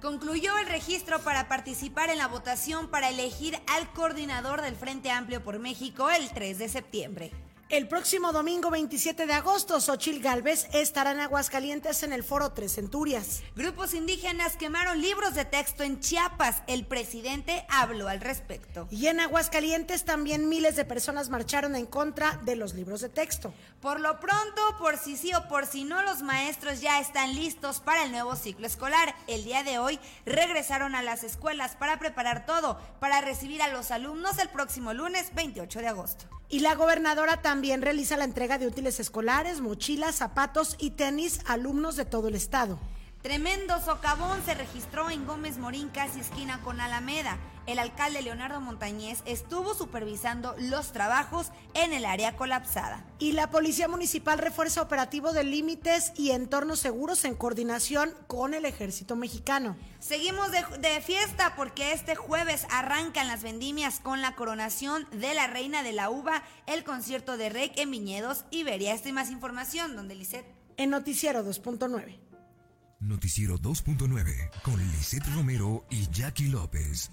Concluyó el registro para participar en la votación para elegir al coordinador del Frente Amplio por México el 3 de septiembre. El próximo domingo 27 de agosto, Xochil Gálvez estará en Aguascalientes en el Foro Tres Centurias. Grupos indígenas quemaron libros de texto en Chiapas. El presidente habló al respecto. Y en Aguascalientes también miles de personas marcharon en contra de los libros de texto. Por lo pronto, por si sí o por si no, los maestros ya están listos para el nuevo ciclo escolar. El día de hoy regresaron a las escuelas para preparar todo, para recibir a los alumnos el próximo lunes 28 de agosto. Y la gobernadora también realiza la entrega de útiles escolares, mochilas, zapatos y tenis a alumnos de todo el estado. Tremendo socavón se registró en Gómez Morín, casi esquina con Alameda. El alcalde Leonardo Montañez estuvo supervisando los trabajos en el área colapsada. Y la Policía Municipal refuerza operativo de límites y entornos seguros en coordinación con el Ejército Mexicano. Seguimos de, de, fiesta porque este jueves arrancan las vendimias con la coronación de la Reina de la Uva, el concierto de Rey en Viñedos, Iberia. Esta y más información, donde Lisset. En Noticiero 2.9. Noticiero 2.9 con Lisette Romero y Jackie López.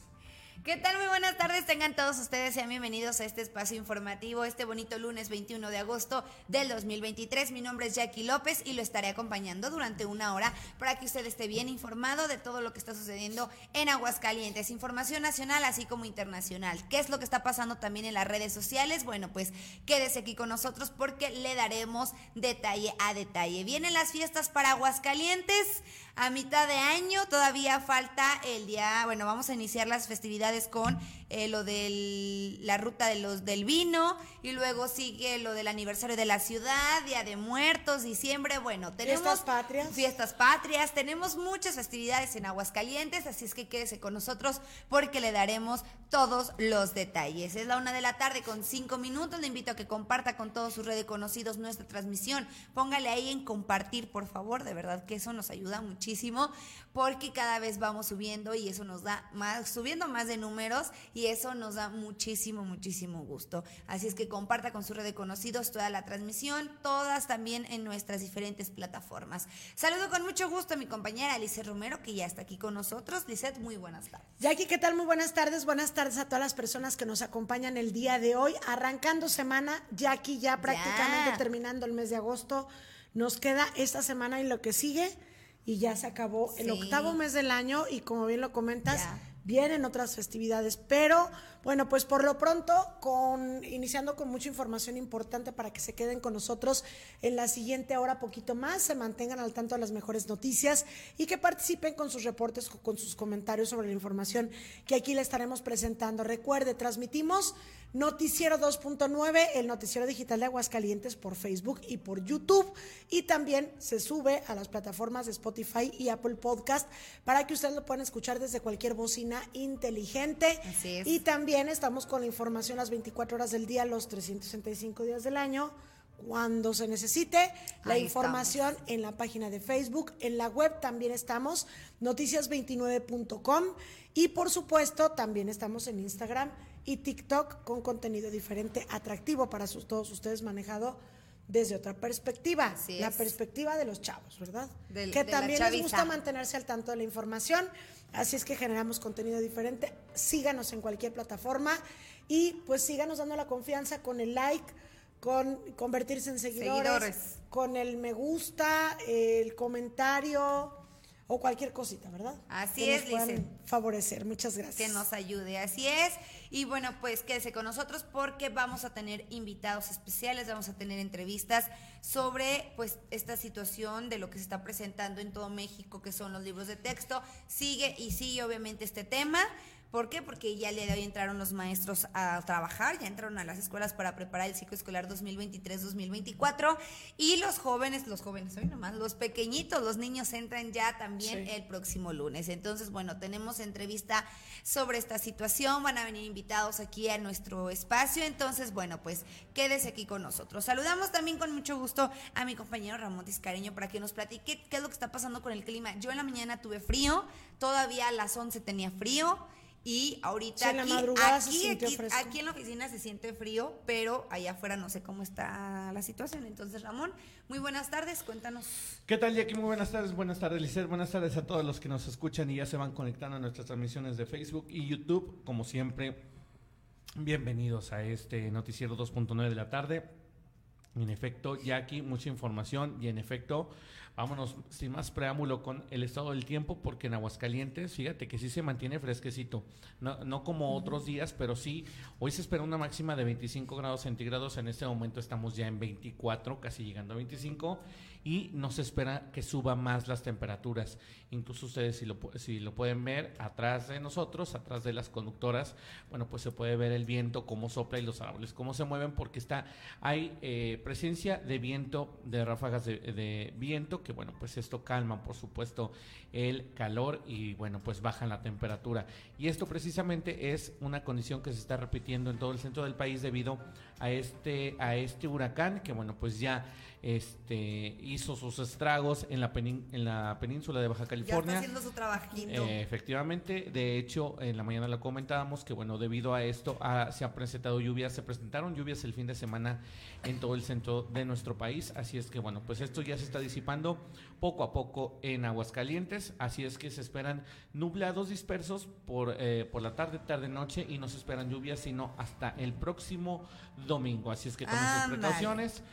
¿Qué tal? Muy buenas tardes. Tengan todos ustedes sean bienvenidos a este espacio informativo, este bonito lunes 21 de agosto del 2023. Mi nombre es Jackie López y lo estaré acompañando durante una hora para que usted esté bien informado de todo lo que está sucediendo en Aguascalientes. Información nacional así como internacional. ¿Qué es lo que está pasando también en las redes sociales? Bueno, pues quédese aquí con nosotros porque le daremos detalle a detalle. Vienen las fiestas para Aguascalientes a mitad de año. Todavía falta el día, bueno, vamos a iniciar las festividades con eh, lo de la ruta de los, del vino y luego sigue lo del aniversario de la ciudad, Día de Muertos, diciembre. Bueno, tenemos fiestas patrias. Fiestas patrias, tenemos muchas festividades en Aguascalientes, así es que quédese con nosotros porque le daremos todos los detalles. Es la una de la tarde con cinco minutos. Le invito a que comparta con todos sus redes conocidos nuestra transmisión. Póngale ahí en compartir, por favor. De verdad que eso nos ayuda muchísimo porque cada vez vamos subiendo y eso nos da más, subiendo más de números y eso nos da muchísimo, muchísimo gusto. Así es que comparta con su red de conocidos toda la transmisión, todas también en nuestras diferentes plataformas. Saludo con mucho gusto a mi compañera Alice Romero, que ya está aquí con nosotros. Lizeth, muy buenas tardes. Jackie, ¿qué tal? Muy buenas tardes. Buenas tardes a todas las personas que nos acompañan el día de hoy. Arrancando semana, Jackie, ya prácticamente ya. terminando el mes de agosto. Nos queda esta semana y lo que sigue. Y ya se acabó sí. el octavo mes del año y como bien lo comentas, ya vienen otras festividades, pero bueno, pues por lo pronto, con, iniciando con mucha información importante para que se queden con nosotros en la siguiente hora, poquito más, se mantengan al tanto de las mejores noticias y que participen con sus reportes, con sus comentarios sobre la información que aquí le estaremos presentando. Recuerde, transmitimos Noticiero 2.9, el noticiero digital de Aguascalientes por Facebook y por YouTube y también se sube a las plataformas de Spotify y Apple Podcast para que ustedes lo puedan escuchar desde cualquier bocina inteligente. Así es. Y también estamos con la información las 24 horas del día, los 365 días del año. Cuando se necesite la Ahí información estamos. en la página de Facebook, en la web también estamos, noticias29.com y por supuesto también estamos en Instagram y TikTok con contenido diferente, atractivo para sus, todos ustedes manejado desde otra perspectiva, Así la es. perspectiva de los chavos, ¿verdad? Del- que de también les gusta mantenerse al tanto de la información, así es que generamos contenido diferente, síganos en cualquier plataforma y pues síganos dando la confianza con el like, con convertirse en seguidores, Seguidores. con el me gusta, el comentario o cualquier cosita, ¿verdad? Así que es, nos Lice. favorecer. Muchas gracias. que nos ayude, así es. Y bueno, pues quédese con nosotros porque vamos a tener invitados especiales, vamos a tener entrevistas sobre pues esta situación de lo que se está presentando en todo México, que son los libros de texto. Sigue y sigue obviamente este tema. ¿Por qué? Porque ya el día de hoy entraron los maestros a trabajar, ya entraron a las escuelas para preparar el ciclo escolar 2023-2024 y los jóvenes, los jóvenes hoy nomás, los pequeñitos, los niños entran ya también Sí. el próximo lunes. Entonces, bueno, tenemos entrevista sobre esta situación, van a venir invitados aquí a nuestro espacio, entonces, bueno, pues quédese aquí con nosotros. Saludamos también con mucho gusto a mi compañero Ramón Tiscareño para que nos platique qué es lo que está pasando con el clima. Yo en la mañana tuve frío, todavía a las 11 tenía frío. Y ahorita Sí, aquí, aquí, en la oficina se siente frío, pero allá afuera no sé cómo está la situación. Entonces, Ramón, muy buenas tardes, cuéntanos. ¿Qué tal, Jackie? Muy buenas tardes, buenas tardes, Lisset. Buenas tardes a todos los que nos escuchan y ya se van conectando a nuestras transmisiones de Facebook y YouTube. Como siempre, bienvenidos a este noticiero 2.9 de la tarde. En efecto, Jackie, mucha información y en efecto, vámonos sin más preámbulo con el estado del tiempo porque en Aguascalientes, fíjate que sí se mantiene fresquecito, no, no como otros días, pero sí, hoy se espera una máxima de 25 grados centígrados, en este momento estamos ya en 24, casi llegando a 25 y no se espera que suba más las temperaturas. Incluso ustedes si lo, si lo pueden ver atrás de nosotros, atrás de las conductoras, bueno, pues se puede ver el viento, cómo sopla y los árboles, cómo se mueven, porque está, hay eh, presencia de viento, de ráfagas de, de viento, que bueno, pues esto calma, por supuesto, el calor y bueno, pues bajan la temperatura. Y esto precisamente es una condición que se está repitiendo en todo el centro del país debido a este, a este huracán, que bueno, pues ya este, hizo sus estragos en la, en la península de Baja Ya está California. haciendo su trabajito. Eh, efectivamente, de hecho, en la mañana lo comentábamos que, bueno, debido a esto ah, se han presentado lluvias, se presentaron lluvias el fin de semana en todo el centro de nuestro país, así es que, bueno, pues esto ya se está disipando poco a poco en Aguascalientes, así es que se esperan nublados dispersos por, eh, por la tarde, tarde, noche y no se esperan lluvias sino hasta el próximo domingo, así es que tomen sus precauciones.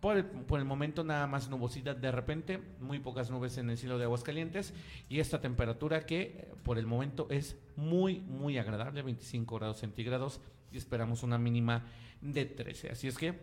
Por el, por el momento nada más nubosidad de repente, muy pocas nubes en el cielo de Aguascalientes y esta temperatura que eh, por el momento es muy muy agradable, 25 grados centígrados y esperamos una mínima de 13. Así es que,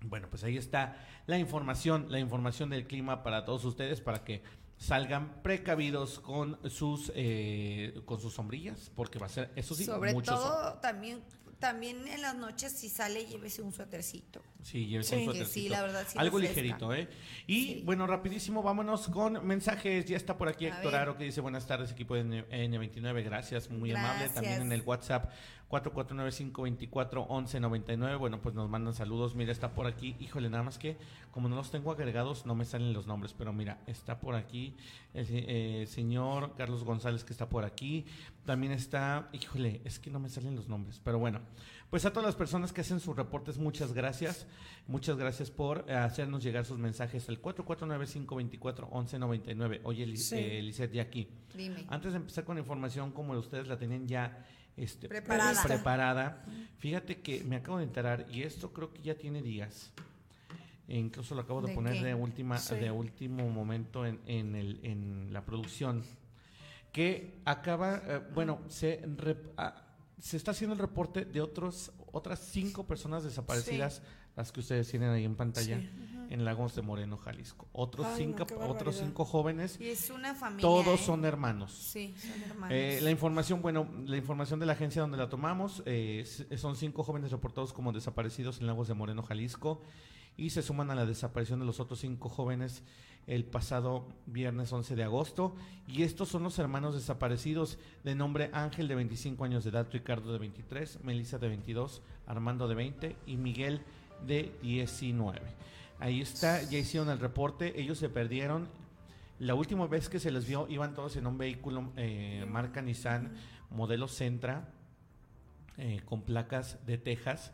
bueno, pues ahí está la información, la información del clima para todos ustedes para que salgan precavidos con sus eh, con sus sombrillas porque va a ser eso sí Sobre todo, también, también en las noches, si sale, llévese un suétercito. Sí, llévese Sí. un suétercito. sí, la verdad, sí Algo ligerito, ¿eh? Y bueno, rapidísimo, vámonos con mensajes. Ya está por aquí A Héctor ver. Aro que dice buenas tardes, equipo de N- N29. Gracias, muy amable. También en el WhatsApp 4495241199. Bueno, pues nos mandan saludos. Mira, está por aquí. Híjole, nada más que como no los tengo agregados, no me salen los nombres. Pero mira, está por aquí el eh, señor Carlos González que está por aquí. También está, híjole, es que no me salen los nombres. Pero bueno, pues a todas las personas que hacen sus reportes, muchas gracias. Muchas gracias por eh, hacernos llegar sus mensajes al 4495241199. Oye, Liz- Sí. eh, ya aquí. Dime. Antes de empezar con la información, como ustedes la tenían ya este, Preparada. preparada, fíjate que me acabo de enterar, y esto creo que ya tiene días. e incluso lo acabo de, ¿De poner qué? de última, Sí. de último momento en, en, el, en la producción. Que acaba, eh, bueno, se, rep- ah, se está haciendo el reporte de otros, otras cinco personas desaparecidas, las que ustedes tienen ahí en pantalla, Sí. En Lagos de Moreno, Jalisco. Otros, Ay, cinco, otros cinco jóvenes, Y es una familia. todos ¿eh? son hermanos. Sí, son hermanos. Eh, la información, bueno, la información de la agencia donde la tomamos, eh, son cinco jóvenes reportados como desaparecidos en Lagos de Moreno, Jalisco, y se suman a la desaparición de los otros cinco jóvenes el pasado viernes 11 de agosto. Y estos son los hermanos desaparecidos de nombre Ángel de 25 años de edad, Ricardo de 23, Melissa de 22, Armando de 20 y Miguel de 19. Ahí está, ya hicieron el reporte, ellos se perdieron. La última vez que se les vio iban todos en un vehículo eh, marca Nissan modelo Centra eh, con placas de Texas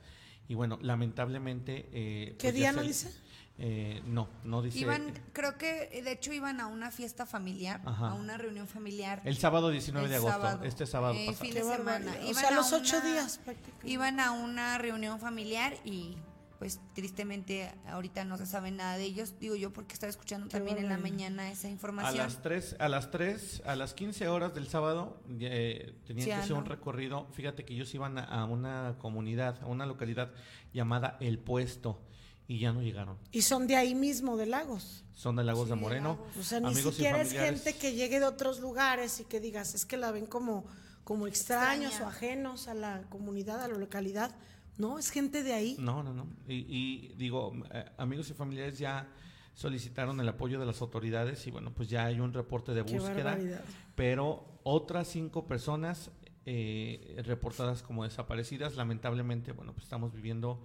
y bueno, lamentablemente... eh, ¿Qué pues ya día se- no dice? eh, no, no dice... Iban, creo que de hecho iban a una fiesta familiar, Ajá. a una reunión familiar. El sábado 19 el de agosto, sábado, este sábado eh, pasado. fin Qué de semana. barbaridad. O Iban sea, a los ocho una- días prácticamente. Iban a una reunión familiar y pues tristemente ahorita no se sabe nada de ellos. Digo yo porque estaba escuchando Qué también en la mañana esa A información. las 3, a las 3, a las 15 horas del sábado eh, tenían Sí, que hacer un recorrido. Fíjate que ellos iban a, a una comunidad, a una localidad llamada El Puesto y ya no llegaron. Y son de ahí mismo, de Lagos. Son de Lagos Sí, de Moreno. Lagos. O sea, ni siquiera es gente que llegue de otros lugares y que digas, es que la ven como, como extraños Extraña. o ajenos a la comunidad, a la localidad. No, es gente de ahí. No, no, no. Y, y digo, eh, amigos y familiares ya solicitaron el apoyo de las autoridades y bueno, pues ya hay un reporte de Qué búsqueda. barbaridad. pero otras cinco personas eh, reportadas como desaparecidas. Lamentablemente, bueno, pues estamos viviendo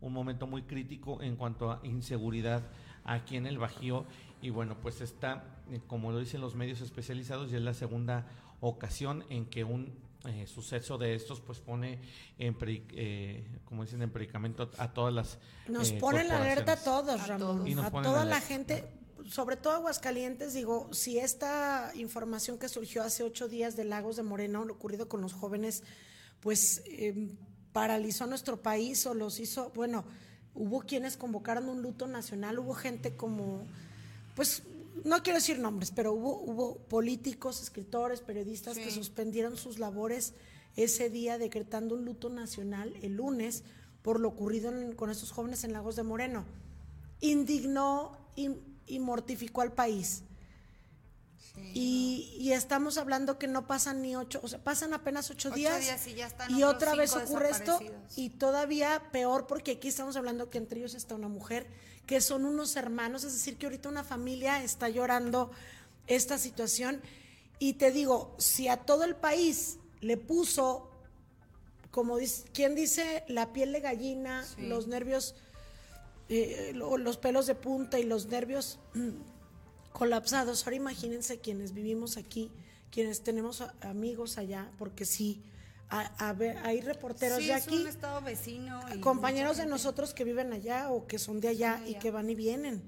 un momento muy crítico en cuanto a inseguridad aquí en el Bajío y bueno, pues está, eh, como lo dicen los medios especializados, ya es la segunda ocasión en que un eh, suceso de estos pues pone en, eh, como dicen, en predicamento a todas las... Nos pone la alerta a todos, Ramón, a, toda la gente, sobre todo Aguascalientes, digo, si esta información que surgió hace ocho días de Lagos de Moreno, lo ocurrido con los jóvenes, pues em, paralizó nuestro país o los hizo, bueno, hubo quienes convocaron un luto nacional, hubo gente como, pues no quiero decir nombres, pero hubo, hubo políticos, escritores, periodistas que suspendieron sus labores ese día decretando un luto nacional el lunes por lo ocurrido con estos jóvenes en Lagos de Moreno. Indignó y, mortificó al país. Y, estamos hablando que no pasan ni ocho, o sea, pasan apenas ocho, días, y, otra vez ocurre esto y todavía peor porque aquí estamos hablando que entre ellos está una mujer que son unos hermanos, es decir, que ahorita una familia está llorando esta situación. Y te digo, si a todo el país le puso, como dice, ¿quién dice? La piel de gallina, los nervios, eh, los pelos de punta y los nervios colapsados. Ahora imagínense quienes vivimos aquí, quienes tenemos amigos allá, porque sí a, ver, hay reporteros de aquí. un estado vecino. compañeros de nosotros que viven allá o que son de allá, y que van y vienen.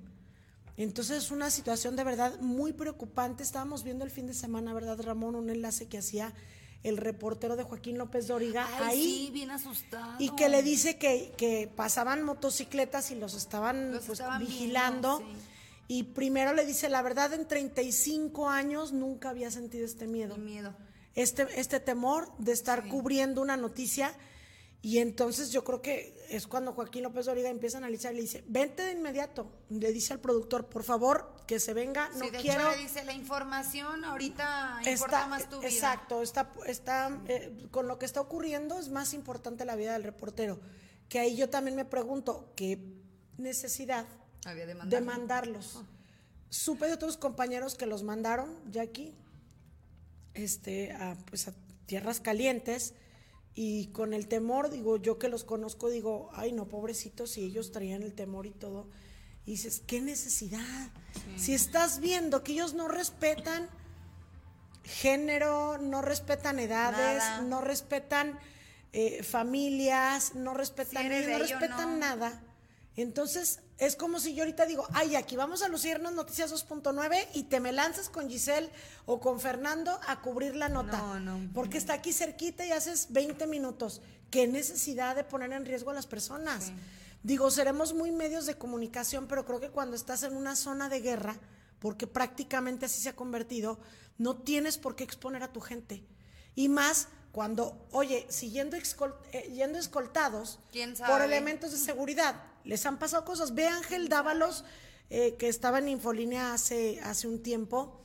Entonces es una situación de verdad muy preocupante. Estábamos viendo el fin de semana, ¿verdad, Ramón? Un enlace que hacía el reportero de Joaquín López Doriga ahí. Sí, bien asustado. Y que le dice que, que pasaban motocicletas y los estaban, pues, vigilando. Y primero le dice, la verdad, en 35 años nunca había sentido este miedo. miedo este, este temor de estar cubriendo una noticia. Y entonces yo creo que es cuando Joaquín López Doriga empieza a analizar y le dice, vente de inmediato. Le dice al productor, por favor, que se venga, no de quiero... Hecho le dice, la información ahorita importa más tu vida. Exacto, está, está, eh, con lo que está ocurriendo es más importante la vida del reportero. Que ahí yo también me pregunto, ¿qué necesidad Había de, de mandarlos? Ah. Supe de otros compañeros que los mandaron, Jackie, este, a, pues a tierras calientes y con el temor, digo, yo que los conozco, digo, ay no, pobrecitos, si ellos traían el temor y todo. Y dices, ¿qué necesidad? Si estás viendo que ellos no respetan género, no respetan edades, no respetan eh, familias, no respetan, no respetan nada. Entonces, es como si yo ahorita digo, ay, aquí vamos a lucirnos Noticias 2.9 y te me lanzas con Giselle o con Fernando a cubrir la nota. No, no. Porque está aquí cerquita y haces 20 minutos. ¿Qué necesidad de poner en riesgo a las personas? Digo, seremos muy medios de comunicación, pero creo que cuando estás en una zona de guerra, porque prácticamente así se ha convertido, no tienes por qué exponer a tu gente. Y más cuando, oye, siguiendo eh, yendo escoltados por elementos de seguridad les han pasado cosas. Ve Ángel Dávalos, eh, que estaba en Infolínea hace, hace un tiempo,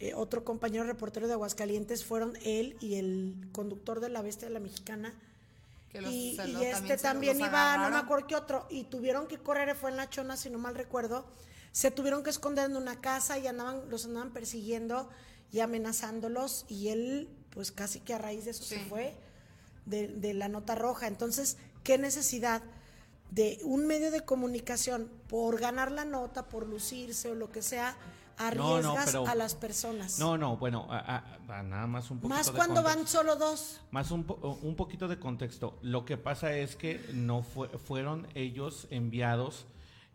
eh, otro compañero reportero de Aguascalientes, fueron él y el conductor de La Bestia de la Mexicana. y, este también, iba, no me acuerdo qué otro, y tuvieron que correr, fue en La Chona, si no mal recuerdo, se tuvieron que esconder en una casa y andaban, los andaban persiguiendo y amenazándolos, y él, pues casi que a raíz de eso se fue de, de la nota roja. Entonces, ¿qué necesidad? De un medio de comunicación por ganar la nota, por lucirse o lo que sea, arriesgas a las personas. No, no, bueno, nada más un poquito Más cuando van solo dos. Más un, un poquito de contexto. Lo que pasa es que no fueron ellos enviados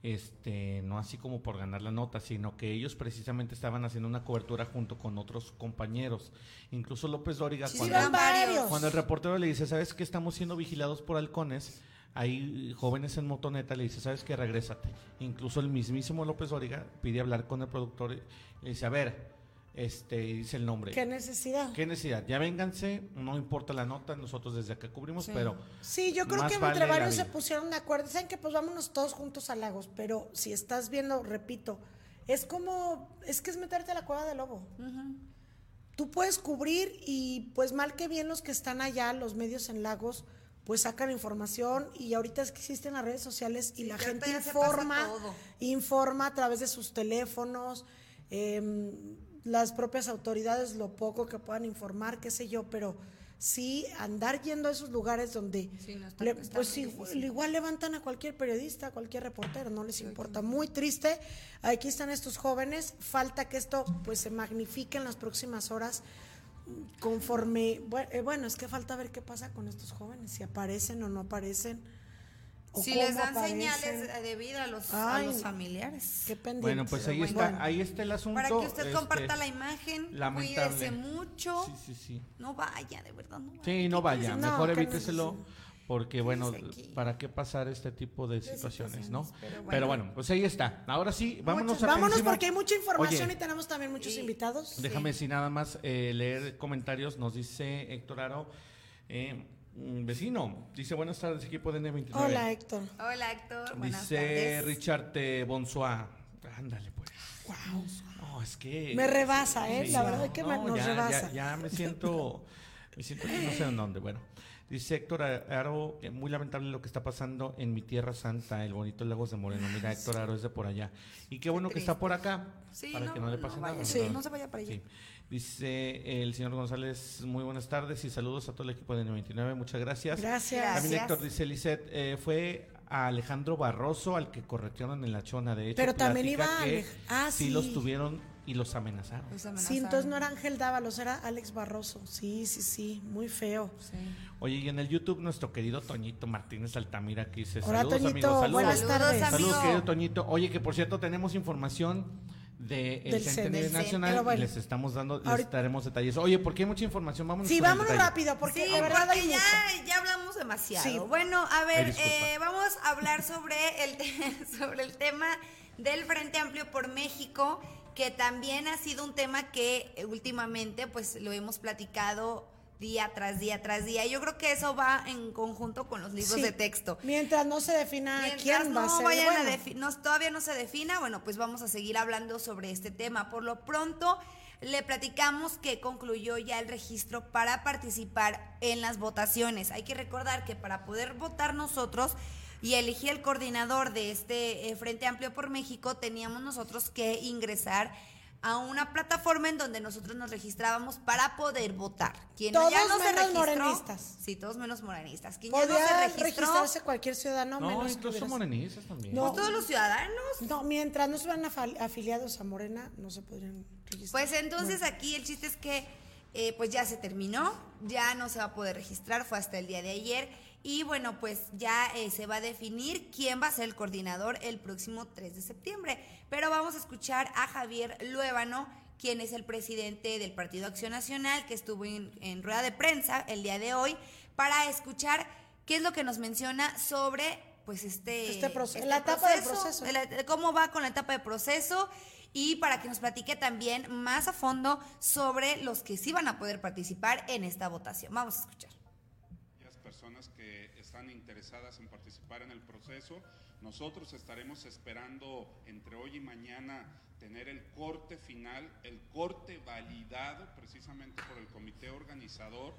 este, no así como por ganar la nota, sino que ellos precisamente estaban haciendo una cobertura junto con otros compañeros. Incluso López Dóriga, cuando, cuando, el reportero le dice, ¿sabes que estamos siendo vigilados por halcones? Hay jóvenes en motoneta, le dice, ¿sabes qué? Regrésate. Incluso el mismísimo López Origa pide hablar con el productor y dice, a ver, este, dice el nombre. ¿Qué necesidad? ¿Qué necesidad? Ya vénganse, no importa la nota, nosotros desde acá cubrimos, pero... Sí, yo creo que entre varios se pusieron de acuerdo. Saben que pues vámonos todos juntos a Lagos, pero si estás viendo, repito, es como, es que es meterte a la cueva del lobo. Tú puedes cubrir y pues mal que bien los que están allá, los medios en Lagos, pues sacan información y ahorita es que existen las redes sociales y la gente informa, informa a través de sus teléfonos, em, las propias autoridades lo poco que puedan informar, qué sé yo, pero sí andar yendo a esos lugares donde pues igual levantan a cualquier periodista, a cualquier reportero, no les importa. Muy triste. Aquí están estos jóvenes, falta que esto pues se magnifique en las próximas horas conforme, eh, bueno, es que falta ver qué pasa con estos jóvenes, si aparecen o no aparecen. O si les dan señales de vida a los, a los familiares. Qué pendiente. Bueno, pues ahí está, ahí está el asunto. Para que usted comparta la imagen, lamentable. cuídese mucho. Sí, sí, sí. No vaya, de verdad, no vaya. Sí, no vaya, mejor evíteselo. Porque bueno, ¿para qué pasar este tipo de situaciones, no? Pero bueno. pues ahí está. Ahora sí, vámonos a Vámonos porque hay mucha información y tenemos también muchos invitados. Déjame sí. nada más eh, leer comentarios. Nos dice Héctor Aro, eh, vecino, dice buenas tardes equipo de N29. Hola Héctor. Hola Héctor. dice Richard Bonsoir. Ándale pues. Wow. No, es que... Me rebasa, ¿eh? La verdad es que me, nos rebasa. Ya, ya me siento... Me siento que no sé en dónde. Bueno, Dice Héctor Aro, muy lamentable lo que está pasando en mi tierra santa, el bonito Lagos de Moreno. Mira, Héctor Aro es de por allá. Y qué bueno que está por acá, para que no le pase nada. Sí, no se vaya para allá. Dice el señor González, muy buenas tardes y saludos a todo el equipo de 99, muchas gracias. Gracias. También Héctor dice, Lisette, eh, fue a Alejandro Barroso al que corretearon en la chona, de hecho. Pero también iba a... Ah, sí. los tuvieron y los amenazaron. Sí, entonces no era Ángel Dávalos, era Alex Barroso. Sí, sí, sí, muy feo. Oye, y en el YouTube nuestro querido Toñito Martínez Altamira que dice Hola, saludos Toñito, amigos, saludos. Buenas tardes. Saludos, querido Toñito. Oye, que por cierto tenemos información del de Centenario Nacional y les estamos dando, les daremos detalles. Oye, porque hay mucha información, vámonos Sí, vámonos rápido, porque sí, ya, ya hablamos demasiado. Bueno, a ver, eh, vamos a hablar sobre el, sobre el tema del Frente Amplio por México que también ha sido un tema que eh, últimamente pues lo hemos platicado día tras día tras día. Yo creo que eso va en conjunto con los libros de texto. Mientras no se defina quién va a ser. bueno. todavía no se defina, bueno, pues vamos a seguir hablando sobre este tema. Por lo pronto, le platicamos que concluyó ya el registro para participar en las votaciones. Hay que recordar que para poder votar nosotros y elegí el coordinador de este eh, Frente Amplio por México, teníamos nosotros que ingresar a una plataforma en donde nosotros nos registrábamos para poder votar. Quien todos ya no menos se morenistas. Sí, todos menos morenistas. Quien ya no se registró, registrarse cualquier ciudadano no, menos incluso morenistas también. No, todos los ciudadanos. No, mientras no sean afiliados a Morena, no se podrían registrar. Pues entonces aquí el chiste es que eh, pues ya se terminó, ya no se va a poder registrar, fue hasta el día de ayer y bueno, pues ya eh, se va a definir quién va a ser el coordinador el próximo 3 de septiembre. Pero vamos a escuchar a Javier Luébano, quien es el presidente del Partido Acción Nacional, que estuvo en, rueda de prensa el día de hoy, para escuchar qué es lo que nos menciona sobre pues este, este, proceso, la etapa de proceso, cómo va con la etapa de proceso y para que nos platique también más a fondo sobre los que sí van a poder participar en esta votación. Vamos a escuchar en participar en el proceso. Nosotros estaremos esperando entre hoy y mañana tener el corte final, el corte validado precisamente por el comité organizador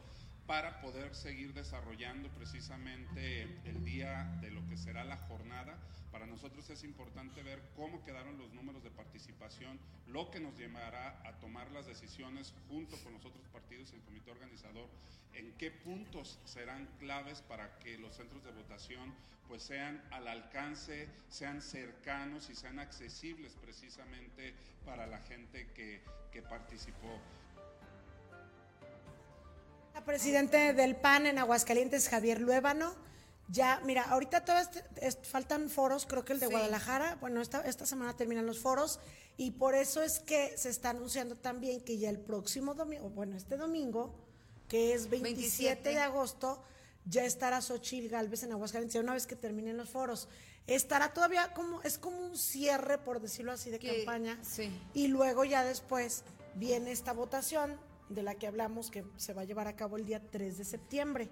para poder seguir desarrollando precisamente el día de lo que será la jornada. Para nosotros es importante ver cómo quedaron los números de participación, lo que nos llevará a tomar las decisiones junto con los otros partidos y el comité organizador en qué puntos serán claves para que los centros de votación pues sean al alcance, sean cercanos y sean accesibles precisamente para la gente que, participó. El presidente del PAN en Aguascalientes, Javier Luébano. Ya, mira, ahorita todas faltan foros, creo que el de Guadalajara, bueno, esta, esta semana terminan los foros y por eso es que se está anunciando también que ya el próximo domingo, bueno, este domingo, que es 27, de agosto, ya estará Xochil Galvez en Aguascalientes, una vez que terminen los foros. Estará todavía como, es como un cierre, por decirlo así, de campaña. Y luego ya después viene esta votación de la que hablamos que se va a llevar a cabo el día 3 de septiembre.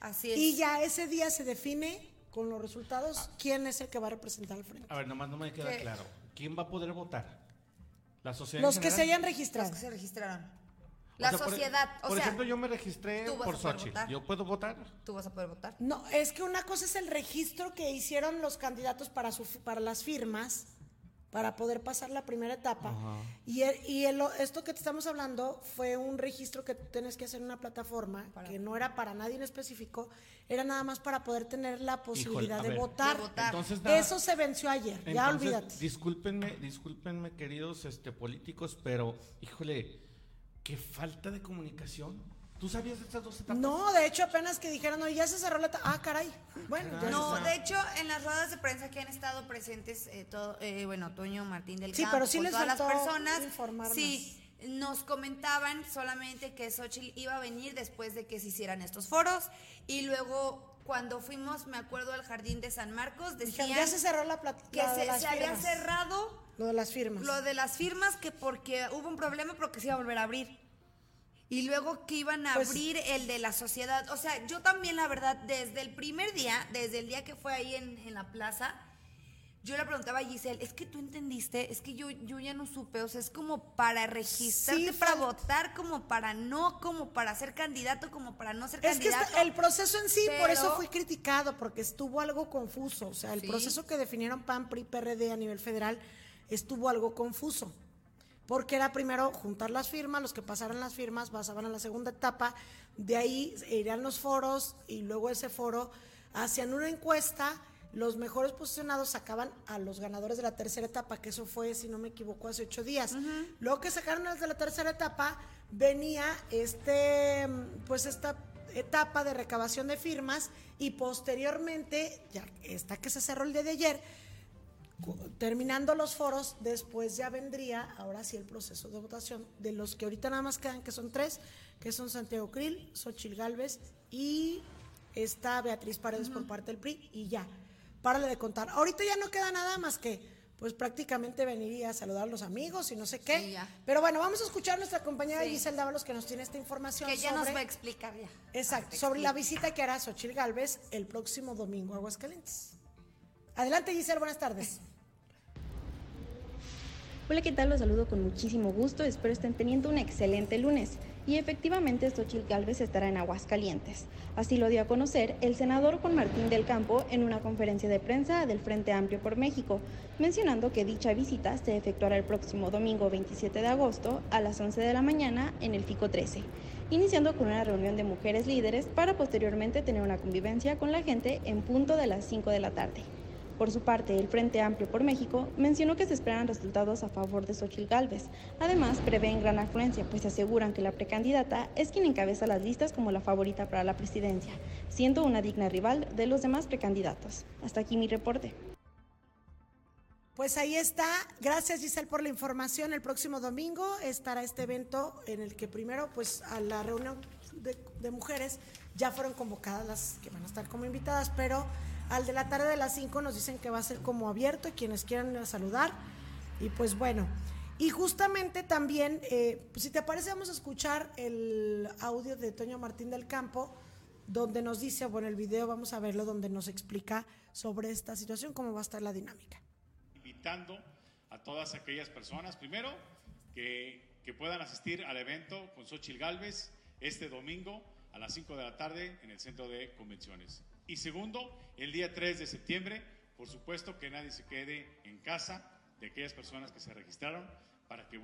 Así es. Y ya ese día se define con los resultados quién es el que va a representar al frente. A ver, nomás no me queda claro. ¿Quién va a poder votar? ¿La sociedad Los que se hayan registrado. Los que se registraron. La sociedad. Por, ejemplo, yo me registré por Sochi. ¿Yo puedo votar? ¿Tú vas a poder votar? No, es que una cosa es el registro que hicieron los candidatos para, su, para las firmas, para poder pasar la primera etapa. Y, y esto que te estamos hablando fue un registro que tienes que hacer en una plataforma, que no era para nadie en específico, era nada más para poder tener la posibilidad de, votar. Eso se venció ayer, ya olvídate. Discúlpenme, discúlpenme, queridos este, políticos, pero, híjole qué falta de comunicación. ¿Tú sabías de estas dos etapas? No, de hecho apenas que dijeron, no, ya se cerró la etapa. Ah, caray. Bueno, ya No, se de hecho, en las ruedas de prensa que han estado presentes, eh, todo, eh, bueno, Toño Martín del Sí, Campo, pero sí les todas las personas, sí, nos comentaban solamente que Xochitl iba a venir después de que se hicieran estos foros y luego cuando fuimos, me acuerdo, al jardín de San Marcos, decían ya se cerró la plata. que se, se había cerrado Lo de las firmas. lo de las firmas que porque hubo un problema pero que se iba a volver a abrir. Y luego que iban a Pues- abrir el de la sociedad. O sea, yo también la verdad, desde el primer día, desde el día que fue ahí en, en la plaza, yo le preguntaba a Giselle, es que tú entendiste, es que yo, yo ya no supe, o sea, es como para registrarte, Sí, para votar, como para no, como para ser candidato, como para no ser Es que candidato. el proceso en sí, por eso fui criticado, porque estuvo algo confuso. O sea, el Sí. proceso que definieron PAN, PRI, PRD a nivel federal estuvo algo confuso. Porque era primero juntar las firmas, los que pasaran las firmas pasaban a la segunda etapa, de ahí irían los foros y luego ese foro hacían una encuesta, los mejores posicionados sacaban a los ganadores de la tercera etapa, que eso fue, si no me equivoco, hace ocho días. Luego que sacaron los de la tercera etapa, venía este, pues esta etapa de recabación de firmas y posteriormente, ya esta que se cerró el día de ayer, terminando los foros, después ya vendría, ahora sí, el proceso de votación de los que ahorita nada más quedan, que son tres, que son Santiago Krill, Xochil Gálvez y está Beatriz Paredes por parte del PRI y ya, párale de contar. Ahorita ya no queda nada más que, pues prácticamente veniría a saludar a los amigos y no sé qué. Sí, ya. Pero bueno, vamos a escuchar a nuestra compañera Sí. Giselle Dávalos que nos tiene esta información. que ya sobre- nos va a explicar ya. Exacto, sobre la visita que hará Xochil Gálvez el próximo domingo a Aguascalientes. Adelante, Giselle, buenas tardes. Hola, ¿qué tal? Los saludo con muchísimo gusto. Espero estén teniendo un excelente lunes. Y efectivamente, Xochitl Gálvez estará en Aguascalientes. Así lo dio a conocer el senador Juan Martín del Campo en una conferencia de prensa del Frente Amplio por México, mencionando que dicha visita se efectuará el próximo domingo 27 de agosto a las 11 de la mañana en el FICO 13, iniciando con una reunión de mujeres líderes para posteriormente tener una convivencia con la gente en punto de las 5 de la tarde. Por su parte, el Frente Amplio por México mencionó que se esperan resultados a favor de Xochitl Gálvez. Además, prevén gran afluencia, pues aseguran que la precandidata es quien encabeza las listas como la favorita para la presidencia, siendo una digna rival de los demás precandidatos. Hasta aquí mi reporte. Pues ahí está. Gracias Giselle por la información. El próximo domingo estará este evento en el que primero, pues a la reunión de, de mujeres ya fueron convocadas las que van a estar como invitadas, pero al de la tarde de las 5 nos dicen que va a ser como abierto quienes quieran saludar. Y pues bueno. Y justamente también, eh, pues si te parece, vamos a escuchar el audio de Toño Martín del Campo, donde nos dice, bueno, el video vamos a verlo, donde nos explica sobre esta situación, cómo va a estar la dinámica. invitando a todas aquellas personas, primero, que, que puedan asistir al evento con Xochil Gálvez este domingo a las 5 de la tarde en el Centro de Convenciones. Y segundo, el día 3 de septiembre, por supuesto que nadie se quede en casa de aquellas personas que se registraron para que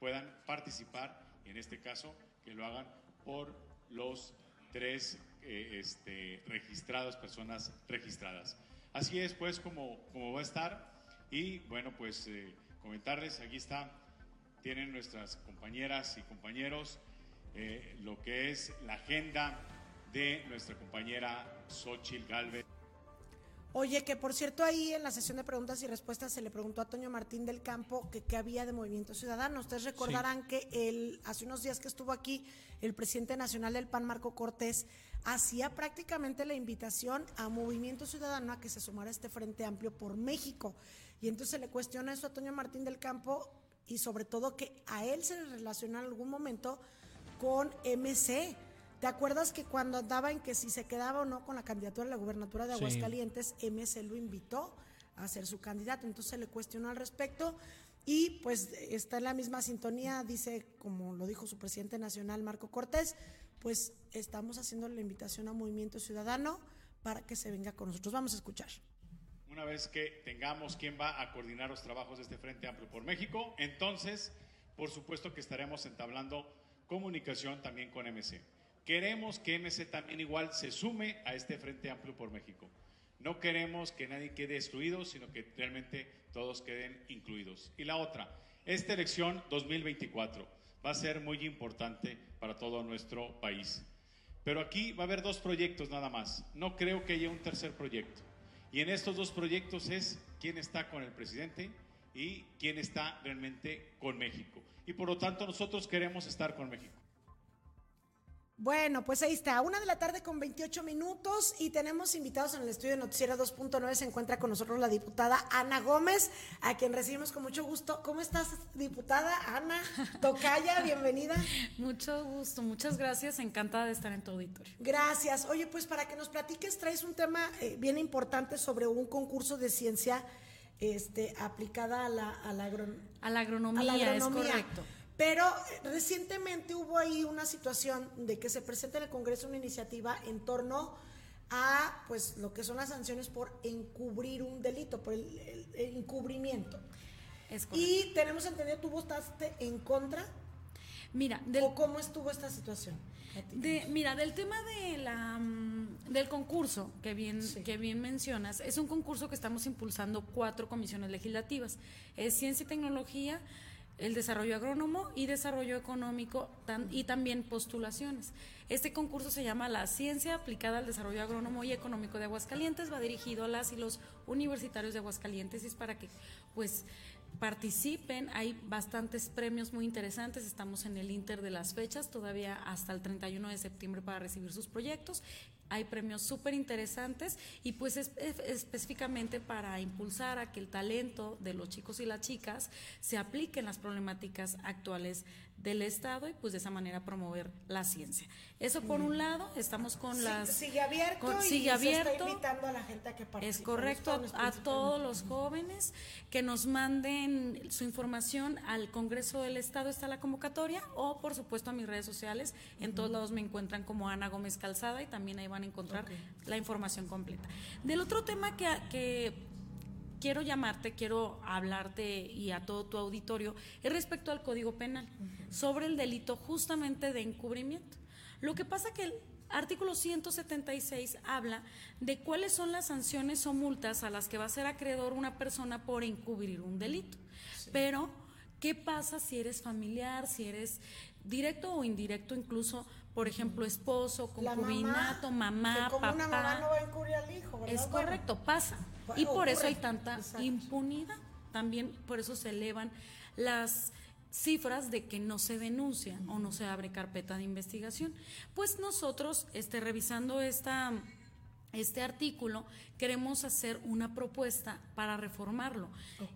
puedan participar, en este caso, que lo hagan por los tres eh, este, registrados, personas registradas. Así es, pues, como, como va a estar. Y bueno, pues eh, comentarles, aquí está, tienen nuestras compañeras y compañeros eh, lo que es la agenda de nuestra compañera Xochil Galvez. Oye, que por cierto ahí en la sesión de preguntas y respuestas se le preguntó a Toño Martín del Campo que qué había de Movimiento Ciudadano. Ustedes recordarán que el, hace unos días que estuvo aquí el presidente nacional del PAN, Marco Cortés, hacía prácticamente la invitación a Movimiento Ciudadano a que se sumara a este Frente Amplio por México. Y entonces se le cuestiona eso a Toño Martín del Campo y sobre todo que a él se le relacionó en algún momento con MC. ¿Te acuerdas que cuando andaba en que si se quedaba o no con la candidatura a la gubernatura de Sí. Aguascalientes, MC lo invitó a ser su candidato? Entonces se le cuestionó al respecto y pues está en la misma sintonía, dice, como lo dijo su presidente nacional Marco Cortés, pues estamos haciendo la invitación a Movimiento Ciudadano para que se venga con nosotros. Vamos a escuchar. Una vez que tengamos quién va a coordinar los trabajos de este Frente Amplio por México, entonces, por supuesto que estaremos entablando comunicación también con MC. Queremos que MC también igual se sume a este Frente Amplio por México. No queremos que nadie quede excluido, sino que realmente todos queden incluidos. Y la otra, esta elección 2024 va a ser muy importante para todo nuestro país. Pero aquí va a haber dos proyectos nada más. No creo que haya un tercer proyecto. Y en estos dos proyectos es quién está con el presidente y quién está realmente con México. Y por lo tanto nosotros queremos estar con México. Bueno, pues ahí está, una de la tarde con 28 minutos y tenemos invitados en el estudio de Noticiero 2.9. Se encuentra con nosotros la diputada Ana Gómez, a quien recibimos con mucho gusto. ¿Cómo estás, diputada Ana Tocaya? Bienvenida. Mucho gusto, muchas gracias. Encantada de estar en tu auditorio. Gracias. Oye, pues para que nos platiques, traes un tema eh, bien importante sobre un concurso de ciencia este, aplicada a la, a la, a la agronomía, a la agronomía. es correcto. Pero eh, recientemente hubo ahí una situación de que se presenta en el Congreso una iniciativa en torno a pues lo que son las sanciones por encubrir un delito, por el, encubrimiento. y tenemos entendido, ¿tú votaste en contra? Mira, ¿o cómo estuvo esta situación? De, mira, del tema de la, mm, del concurso que bien, que bien mencionas, es un concurso que estamos impulsando cuatro comisiones legislativas. Es ciencia y tecnología, el desarrollo agrónomo y desarrollo económico y también postulaciones. Este concurso se llama La Ciencia aplicada al desarrollo agrónomo y económico de Aguascalientes, va dirigido a las y los universitarios de Aguascalientes y es para que pues participen, hay bastantes premios muy interesantes, estamos en el inter de las fechas, todavía hasta el 31 de septiembre para recibir sus proyectos hay premios súper interesantes y pues es, específicamente para impulsar a que el talento de los chicos y las chicas se aplique en las problemáticas actuales del Estado y pues de esa manera promover la ciencia. Eso por un lado, estamos con las... Sigue abierto y sigue abierto, está invitando a la gente a que participe. Es correcto, a, todos los jóvenes que nos manden su información al Congreso del Estado, está la convocatoria, o por supuesto a mis redes sociales, en todos lados me encuentran como Ana Gómez Calzada y también ahí van a encontrar la información completa. Del otro tema que, que quiero llamarte, quiero hablarte y a todo tu auditorio es respecto al Código Penal, sobre el delito justamente de encubrimiento. Lo que pasa que el artículo 176 habla de cuáles son las sanciones o multas a las que va a ser acreedor una persona por encubrir un delito. Pero, ¿qué pasa si eres familiar, si eres directo o indirecto, incluso, por ejemplo, esposo, concubinato, mamá, como papá? Una mamá no va a encubrir al hijo, Es correcto, pasa. Y por eso hay tanta impunidad. También por eso se elevan las cifras de que no se denuncia o no se abre carpeta de investigación. Pues nosotros, este, revisando esta este artículo, queremos hacer una propuesta para reformarlo,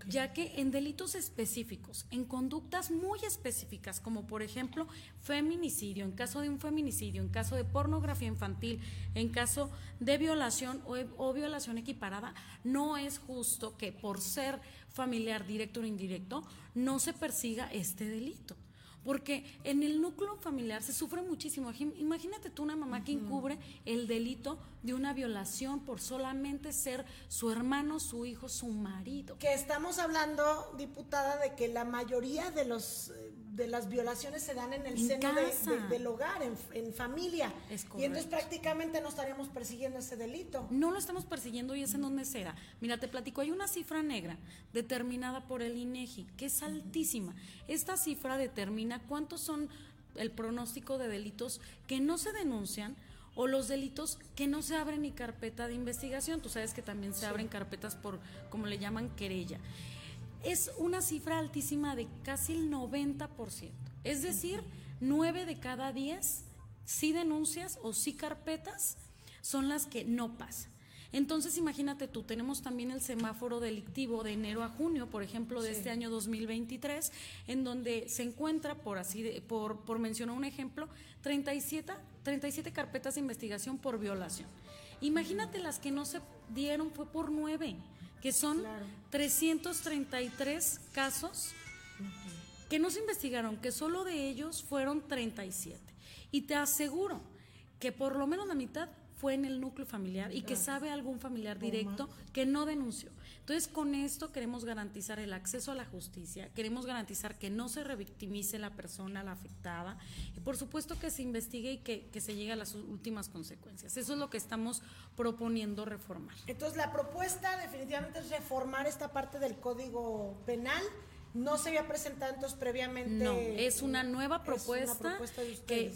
ya que en delitos específicos, en conductas muy específicas, como por ejemplo feminicidio, en caso de un feminicidio, en caso de pornografía infantil, en caso de violación o, o violación equiparada, no es justo que por ser familiar directo o indirecto no se persiga este delito. Porque en el núcleo familiar se sufre muchísimo. Imagínate tú una mamá que encubre el delito de una violación por solamente ser su hermano, su hijo, su marido. Que estamos hablando, diputada, de que la mayoría de los eh, de las violaciones se dan en el seno del hogar, en, familia. y entonces prácticamente no estaríamos persiguiendo ese delito. No lo estamos persiguiendo y es en donde se da. Mira, te platico, hay una cifra negra determinada por el INEGI que es altísima. Esta cifra determina cuántos son el pronóstico de delitos que no se denuncian o los delitos que no se abren ni carpeta de investigación. Tú sabes que también se abren carpetas por, como le llaman, querella es una cifra altísima de casi el 90%. Es decir, 9 de cada 10 sí denuncias o sí carpetas son las que no pasan. Entonces, imagínate tú, tenemos también el semáforo delictivo de enero a junio, por ejemplo, de este año 2023, en donde se encuentra, por así, por, por mencionar un ejemplo, 37, 37 carpetas de investigación por violación. Imagínate las que no se dieron, fue por nueve que son 333 casos que no se investigaron, que solo de ellos fueron 37. Y te aseguro que por lo menos la mitad fue en el núcleo familiar y que sabe algún familiar directo que no denunció. Entonces, con esto queremos garantizar el acceso a la justicia, queremos garantizar que no se revictimice la persona, la afectada, y por supuesto que se investigue y que, se llegue a las últimas consecuencias. Eso es lo que estamos proponiendo reformar. Entonces, la propuesta definitivamente es reformar esta parte del Código Penal No se había presentado entonces previamente. No, es una nueva propuesta, es una propuesta de que.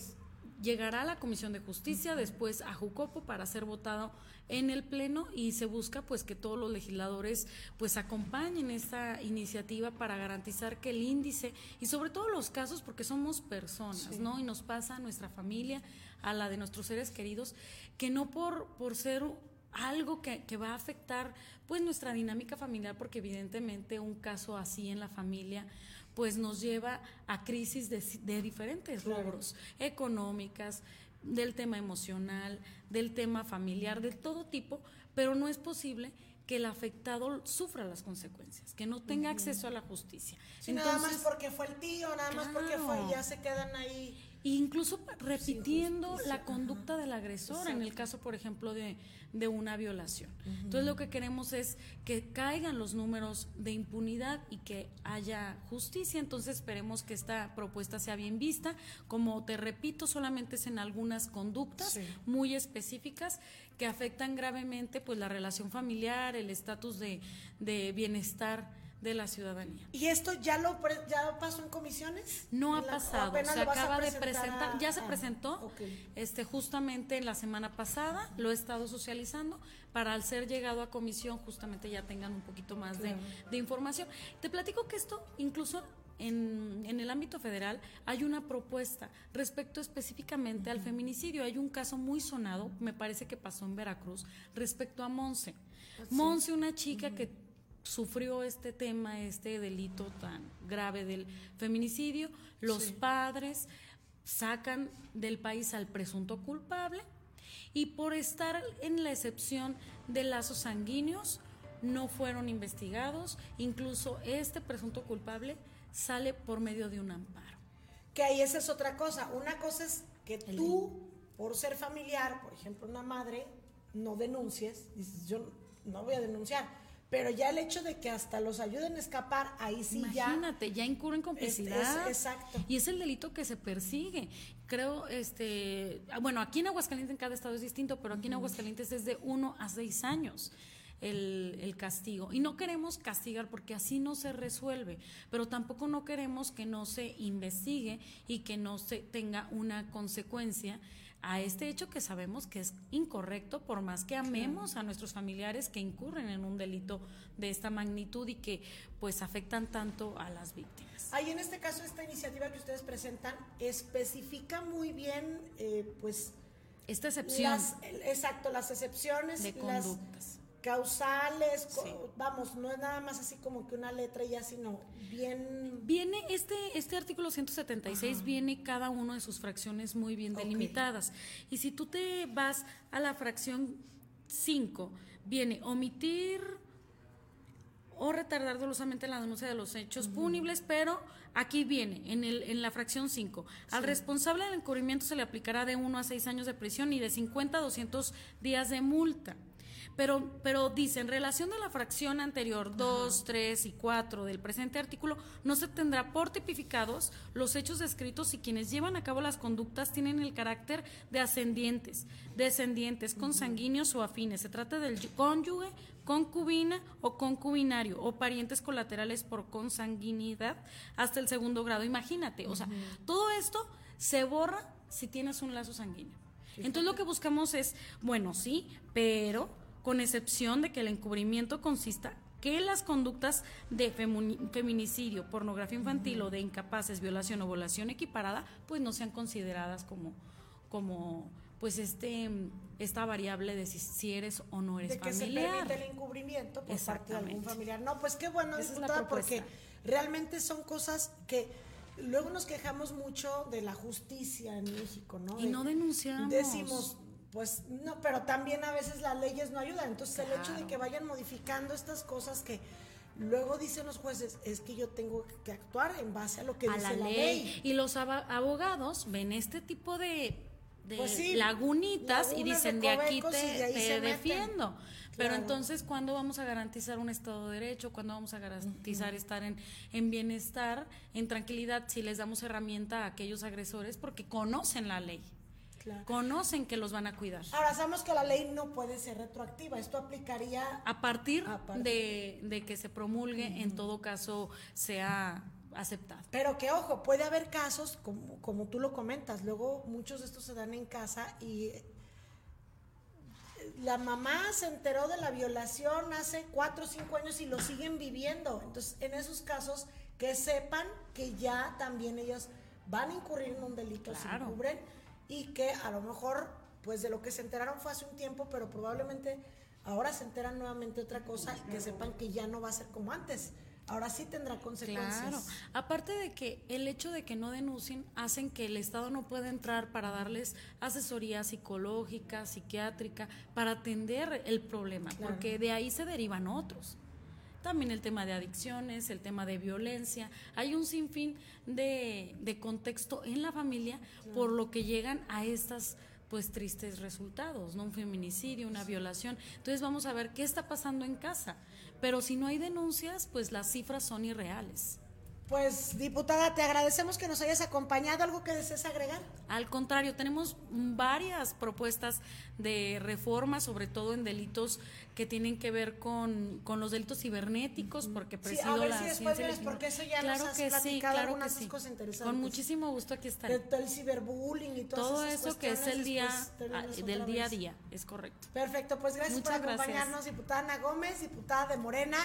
Llegará a la Comisión de Justicia, después a Jucopo para ser votado en el pleno y se busca pues que todos los legisladores pues acompañen esta iniciativa para garantizar que el índice y sobre todo los casos porque somos personas, ¿no? Y nos pasa a nuestra familia, a la de nuestros seres queridos, que no por por ser algo que, que, va a afectar pues nuestra dinámica familiar porque evidentemente un caso así en la familia pues nos lleva a crisis de, de diferentes rubros económicas del tema emocional del tema familiar de todo tipo pero no es posible que el afectado sufra las consecuencias, que no tenga acceso a la justicia. Sí, Entonces, nada más porque fue el tío, nada más porque fue, ya se quedan ahí incluso repitiendo la conducta del agresor, en el caso, por ejemplo, de, de una violación. Entonces, lo que queremos es que caigan los números de impunidad y que haya justicia. Entonces, esperemos que esta propuesta sea bien vista. Como te repito, solamente es en algunas conductas muy específicas que afectan gravemente pues la relación familiar, el estatus de, de bienestar de la ciudadanía. ¿Y esto ya lo ya pasó en comisiones? No ha pasado, se acaba de presentar, ya se ah, presentó este justamente la semana pasada, lo he estado socializando para al ser llegado a comisión justamente ya tengan un poquito más de, información. Te platico que esto incluso en, en, el ámbito federal hay una propuesta respecto específicamente al feminicidio. Hay un caso muy sonado, me parece que pasó en Veracruz, respecto a Monse. Ah, Monse, una chica que sufrió este tema, este delito tan grave del feminicidio, los padres sacan del país al presunto culpable y por estar en la excepción de lazos sanguíneos no fueron investigados, incluso este presunto culpable sale por medio de un amparo. Que ahí esa es otra cosa, una cosa es que tú, por ser familiar, por ejemplo, una madre, no denuncies, dices, yo no voy a denunciar pero ya el hecho de que hasta los ayuden a escapar, ahí sí ya. Imagínate, ya incurren complicidad. exacto. Y es el delito que se persigue. Creo, este. Bueno, aquí en Aguascalientes, en cada estado es distinto, pero aquí en Aguascalientes es de uno a seis años. El, el, castigo. Y no queremos castigar porque así no se resuelve, pero tampoco no queremos que no se investigue y que no se tenga una consecuencia a este hecho que sabemos que es incorrecto, por más que amemos a nuestros familiares que incurren en un delito de esta magnitud y que pues afectan tanto a las víctimas. Ahí en este caso esta iniciativa que ustedes presentan especifica muy bien eh, pues esta excepción. exacto, las excepciones. De conductas causales, vamos, no es nada más así como que una letra ya, sino bien... Viene, este, este artículo 176 viene cada uno de sus fracciones muy bien delimitadas. Y si tú te vas a la fracción 5, viene omitir o retardar dolosamente la denuncia de los hechos punibles, pero aquí viene, en, el, en la fracción 5, al responsable del encubrimiento se le aplicará de 1 a 6 años de prisión y de 50 a 200 días de multa. Pero, pero dice, en relación de la fracción anterior 2, 3 y 4 del presente artículo, no se tendrá por tipificados los hechos descritos y quienes llevan a cabo las conductas tienen el carácter de ascendientes, descendientes, consanguíneos o afines. Se trata del cónyuge, concubina o concubinario o parientes colaterales por consanguinidad hasta el segundo grado. Imagínate, o sea, todo esto se borra si tienes un lazo sanguíneo. Entonces lo que buscamos es, bueno, sí, pero con excepción de que el encubrimiento consista que las conductas de feminicidio, pornografía infantil o de incapaces, violación o violación equiparada, pues no sean consideradas como, como pues este esta variable de si, eres o no eres de que familiar. se permite el encubrimiento por parte de algún familiar. No, pues qué bueno, diputada, porque realmente son cosas que luego nos quejamos mucho de la justicia en México, ¿no? Y no denunciamos. Decimos, pues no, pero también a veces las leyes no ayudan. Entonces el hecho de que vayan modificando estas cosas que luego dicen los jueces es que yo tengo que actuar en base a lo que dice la, ley. Y los abogados ven este tipo de, pues lagunitas y dicen de aquí te, defiendo. Pero entonces, ¿cuándo vamos a garantizar un Estado de Derecho? ¿Cuándo vamos a garantizar estar en, en bienestar, en tranquilidad, si les damos herramienta a aquellos agresores porque conocen la ley? Conocen que los van a cuidar. Ahora, sabemos que la ley no puede ser retroactiva, esto aplicaría... A partir, De, que se promulgue, en todo caso, sea aceptado. Pero que ojo, puede haber casos, como, como tú lo comentas, luego muchos de estos se dan en casa y la mamá se enteró de la violación hace cuatro o cinco años y lo siguen viviendo. Entonces, en esos casos, que sepan que ya también ellos van a incurrir en un delito si cubren y que a lo mejor, pues de lo que se enteraron fue hace un tiempo, pero probablemente ahora se enteran nuevamente otra cosa, que sepan que ya no va a ser como antes ahora sí tendrá consecuencias. Claro, aparte de que el hecho de que no denuncien hacen que el Estado no pueda entrar para darles asesoría psicológica, psiquiátrica, para atender el problema, porque de ahí se derivan otros. También el tema de adicciones, el tema de violencia. Hay un sinfín de, de contexto en la familia por lo que llegan a estas pues tristes resultados, ¿no? Un feminicidio, una violación. Entonces vamos a ver qué está pasando en casa. Pero si no hay denuncias, pues las cifras son irreales. Pues, diputada, te agradecemos que nos hayas acompañado. ¿Algo que desees agregar? Al contrario, tenemos varias propuestas de reforma, sobre todo en delitos que tienen que ver con, los delitos cibernéticos, porque presido sí, a ver la si después vienes, porque eso ya claro nos has que sí, claro que sí. cosas interesantes. Con muchísimo gusto aquí estaré. El, ciberbullying y todo eso que es el día del día a día, es correcto. Perfecto, pues gracias por acompañarnos, diputada Ana Gómez, diputada de Morena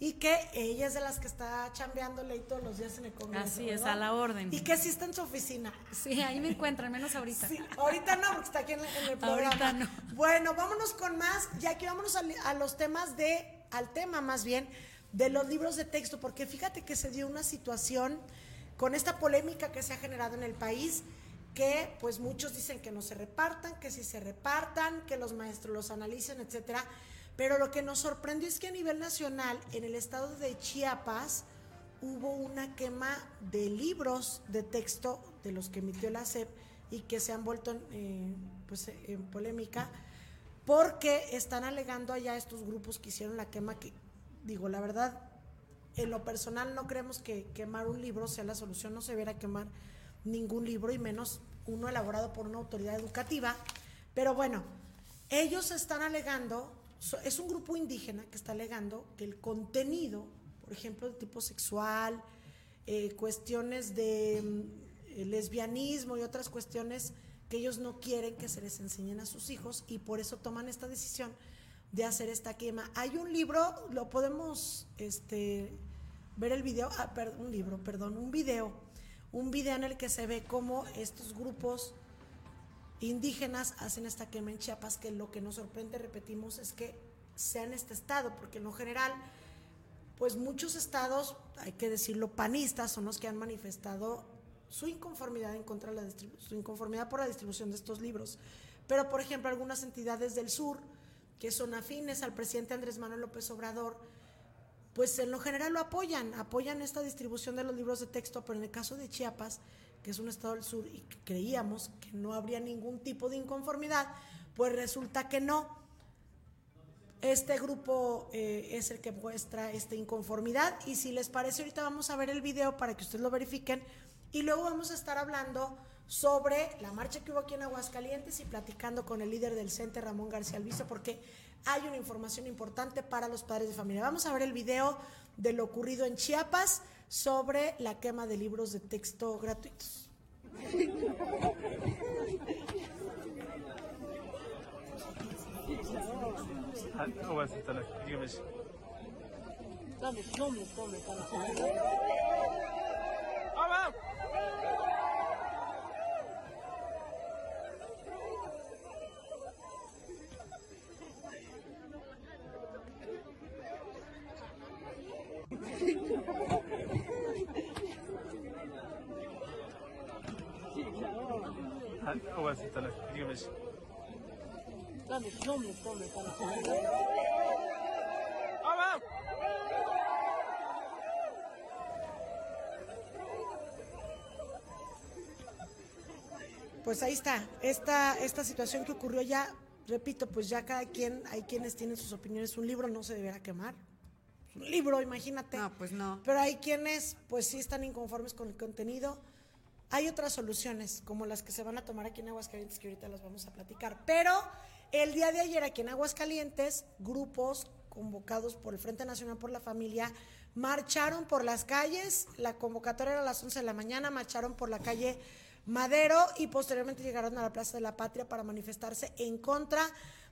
y que ella es de las que está chambeándole todos los días en el Congreso. Así es, a la orden. Y que sí está en su oficina. Sí, ahí me encuentran, menos ahorita. Sí, ahorita no, porque está aquí en, el programa. Ahorita no. Bueno, vámonos con más, ya que vámonos a, los temas de, al tema más bien, de los libros de texto, porque fíjate que se dio una situación con esta polémica que se ha generado en el país que pues muchos dicen que no se repartan, que si se repartan, que los maestros los analicen, etcétera. Pero lo que nos sorprendió es que a nivel nacional, en el estado de Chiapas, hubo una quema de libros de texto de los que emitió la SEP y que se han vuelto en, eh, pues, en polémica porque están alegando allá estos grupos que hicieron la quema que, digo, la verdad, en lo personal no creemos que quemar un libro sea la solución, no se deberá quemar ningún libro y menos uno elaborado por una autoridad educativa, pero bueno, ellos están alegando es un grupo indígena que está alegando que el contenido, por ejemplo, de tipo sexual, eh, cuestiones de mm, lesbianismo y otras cuestiones que ellos no quieren que se les enseñen a sus hijos y por eso toman esta decisión de hacer esta quema. Hay un libro, lo podemos este, ver el video, ah, perdón, un libro, perdón, un video, un video en el que se ve cómo estos grupos indígenas hacen esta quema en Chiapas, que lo que nos sorprende, repetimos, es que sea en este estado, porque en lo general, pues muchos estados, hay que decirlo, panistas son los que han manifestado su inconformidad en contra de la su inconformidad por la distribución de estos libros. Pero, por ejemplo, algunas entidades del sur, que son afines al presidente Andrés Manuel López Obrador, pues en lo general lo apoyan, apoyan esta distribución de los libros de texto, pero en el caso de Chiapas, que es un estado del sur y creíamos que no habría ningún tipo de inconformidad, pues resulta que no. Este grupo eh, es el que muestra esta inconformidad y si les parece ahorita vamos a ver el video para que ustedes lo verifiquen y luego vamos a estar hablando sobre la marcha que hubo aquí en Aguascalientes y platicando con el líder del CENTE, Ramón García Alviso, porque hay una información importante para los padres de familia. Vamos a ver el video de lo ocurrido en Chiapas sobre la quema de libros de texto gratuitos. Pues ahí está, esta, esta situación que ocurrió ya, repito, pues ya cada quien, hay quienes tienen sus opiniones, un libro no se deberá quemar, un libro, imagínate. No, pues no. Pero hay quienes, pues sí están inconformes con el contenido hay otras soluciones, como las que se van a tomar aquí en Aguascalientes, que ahorita las vamos a platicar. Pero el día de ayer aquí en Aguascalientes, grupos convocados por el Frente Nacional por la Familia marcharon por las calles, la convocatoria era a las 11 de la mañana, marcharon por la calle Madero y posteriormente llegaron a la Plaza de la Patria para manifestarse en contra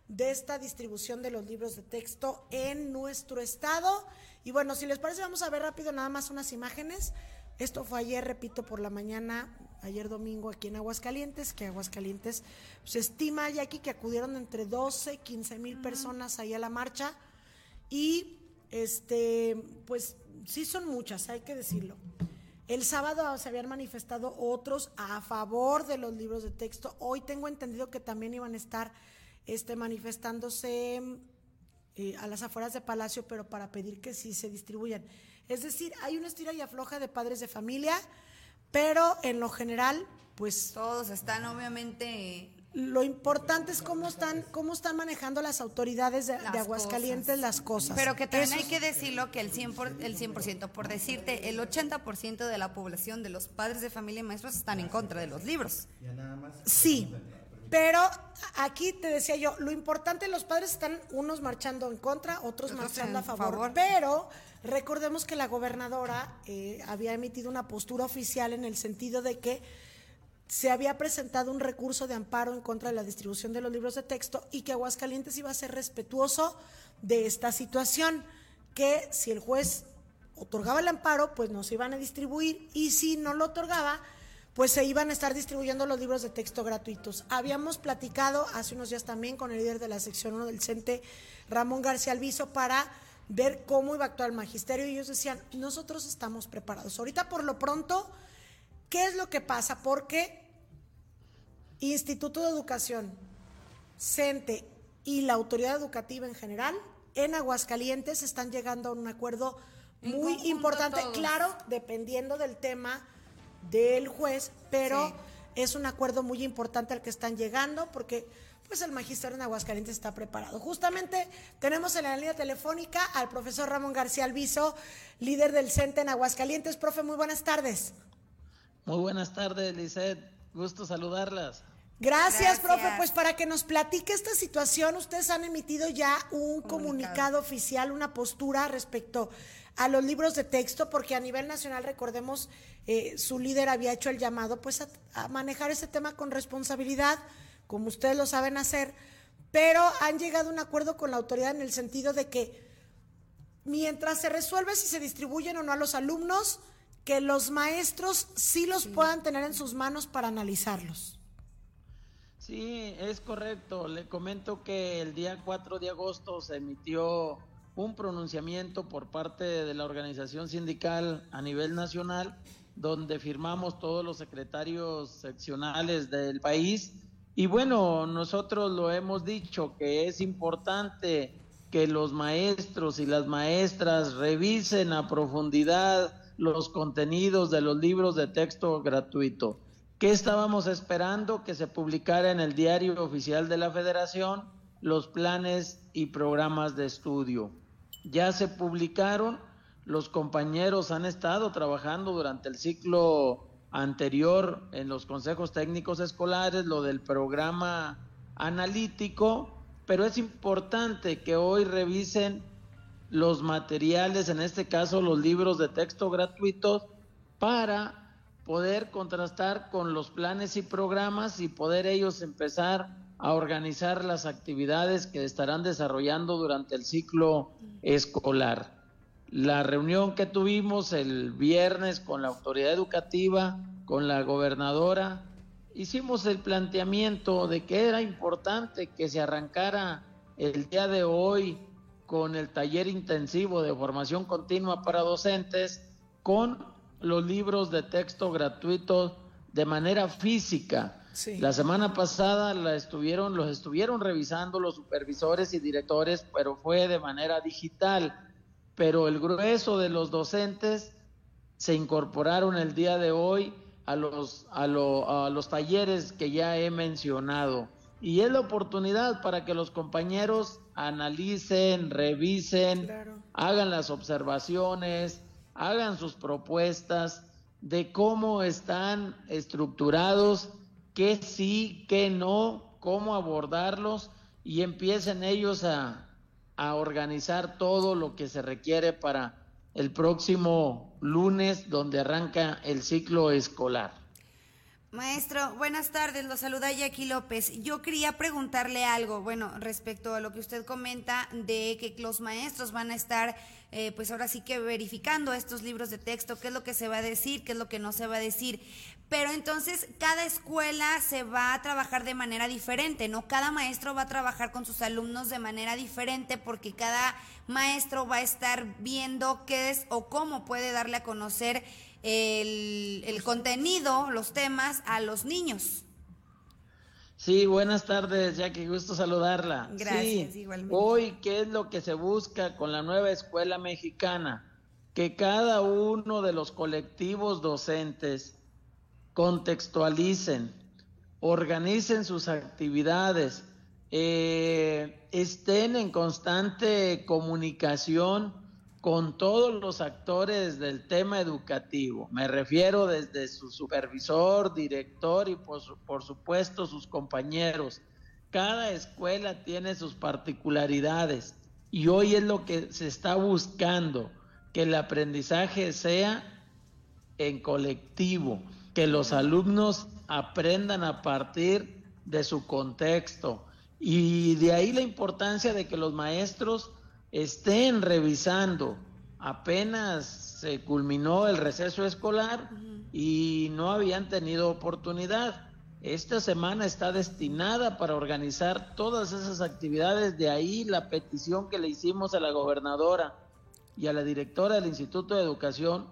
de esta distribución de los libros de texto en nuestro estado. Y bueno, si les parece, vamos a ver rápido nada más unas imágenes. Esto fue ayer, repito, por la mañana, ayer domingo aquí en Aguascalientes, que Aguascalientes se estima ya aquí que acudieron entre 12, 15 mil personas ahí a la marcha. Y este, pues sí son muchas, hay que decirlo. El sábado se habían manifestado otros a favor de los libros de texto. Hoy tengo entendido que también iban a estar este, manifestándose eh, a las afueras de Palacio, pero para pedir que sí se distribuyan. Es decir, hay una estira y afloja de padres de familia, pero en lo general, pues... Todos están obviamente lo importante es cómo están, cómo están manejando las autoridades de, Aguascalientes las cosas. Pero que también hay que decirlo que el 100%, por, el 100%, por decirte, el 80% de la población de los padres de familia y maestros están en contra de los libros. Sí, pero aquí te decía yo, lo importante, los padres están unos marchando en contra, otros, marchando a favor, pero recordemos que la gobernadora eh, había emitido una postura oficial en el sentido de que se había presentado un recurso de amparo en contra de la distribución de los libros de texto y que Aguascalientes iba a ser respetuoso de esta situación, que si el juez otorgaba el amparo, pues no se iban a distribuir y si no lo otorgaba, pues se iban a estar distribuyendo los libros de texto gratuitos. Habíamos platicado hace unos días también con el líder de la sección 1 del CENTE, Ramón García Alviso, para ver cómo iba a actuar el magisterio y ellos decían, nosotros estamos preparados. Ahorita por lo pronto ¿Qué es lo que pasa? Porque Instituto de Educación, CENTE y la autoridad educativa en general en Aguascalientes están llegando a un acuerdo muy importante, claro, dependiendo del tema del juez, pero es un acuerdo muy importante al que están llegando porque pues el magisterio en Aguascalientes está preparado. Justamente tenemos en la línea telefónica al profesor Ramón García Alviso, líder del CENTE en Aguascalientes. Profe, muy buenas tardes. Muy buenas tardes, Lizeth. Gusto saludarlas. Gracias, profe. Pues para que nos platique esta situación, ustedes han emitido ya un comunicado, oficial, una postura respecto a los libros de texto, porque a nivel nacional, recordemos, eh, su líder había hecho el llamado pues a, manejar ese tema con responsabilidad, como ustedes lo saben hacer, pero han llegado a un acuerdo con la autoridad en el sentido de que mientras se resuelve si se distribuyen o no a los alumnos, que los maestros sí los puedan tener en sus manos para analizarlos. Sí, es correcto. Le comento que el día 4 de agosto se emitió un pronunciamiento por parte de la organización sindical a nivel nacional, donde firmamos todos los secretarios seccionales del país. Y bueno, nosotros lo hemos dicho que es importante que los maestros y las maestras revisen a profundidad los contenidos de los libros de texto gratuito. ¿Qué estábamos esperando? Que se publicara en el diario oficial de la federación los planes y programas de estudio. Ya se publicaron, los compañeros han estado trabajando durante el ciclo anterior en los consejos técnicos escolares, lo del programa analítico, pero es importante que hoy revisen los materiales, en este caso los libros de texto gratuitos, para poder contrastar con los planes y programas y poder ellos empezar a organizar las actividades que estarán desarrollando durante el ciclo escolar. La reunión que tuvimos el viernes con la autoridad educativa, con la gobernadora, hicimos el planteamiento de que era importante que se arrancara el día de hoy con el taller intensivo de formación continua para docentes, con los libros de texto gratuitos de manera física. La semana pasada la estuvieron, los estuvieron revisando los supervisores y directores, pero fue de manera digital. Pero el grueso de los docentes se incorporaron el día de hoy a los, a, a los talleres que ya he mencionado. Y es la oportunidad para que los compañeros analicen, revisen, hagan las observaciones, hagan sus propuestas de cómo están estructurados, qué sí, qué no, cómo abordarlos y empiecen ellos a, organizar todo lo que se requiere para el próximo lunes donde arranca el ciclo escolar. Maestro, buenas tardes, lo saluda Jackie López. Yo quería preguntarle algo, bueno, respecto a lo que usted comenta de que los maestros van a estar, eh, pues ahora sí que verificando estos libros de texto, qué es lo que se va a decir, qué es lo que no se va a decir. Pero entonces cada escuela se va a trabajar de manera diferente, ¿no? Cada maestro va a trabajar con sus alumnos de manera diferente porque cada maestro va a estar viendo qué es o cómo puede darle a conocer el, el contenido, los temas a los niños. Sí, buenas tardes, Jackie, gusto saludarla. Gracias, igualmente. Hoy, ¿qué es lo que se busca con la nueva escuela mexicana? Que cada uno de los colectivos docentes contextualicen, organicen sus actividades, eh, estén en constante comunicación con todos los actores del tema educativo. Me refiero desde su supervisor, director y por, por supuesto sus compañeros. Cada escuela tiene sus particularidades y hoy es lo que se está buscando, que el aprendizaje sea en colectivo que los alumnos aprendan a partir de su contexto. Y de ahí la importancia de que los maestros estén revisando. Apenas se culminó el receso escolar y no habían tenido oportunidad. Esta semana está destinada para organizar todas esas actividades. De ahí la petición que le hicimos a la gobernadora y a la directora del Instituto de Educación,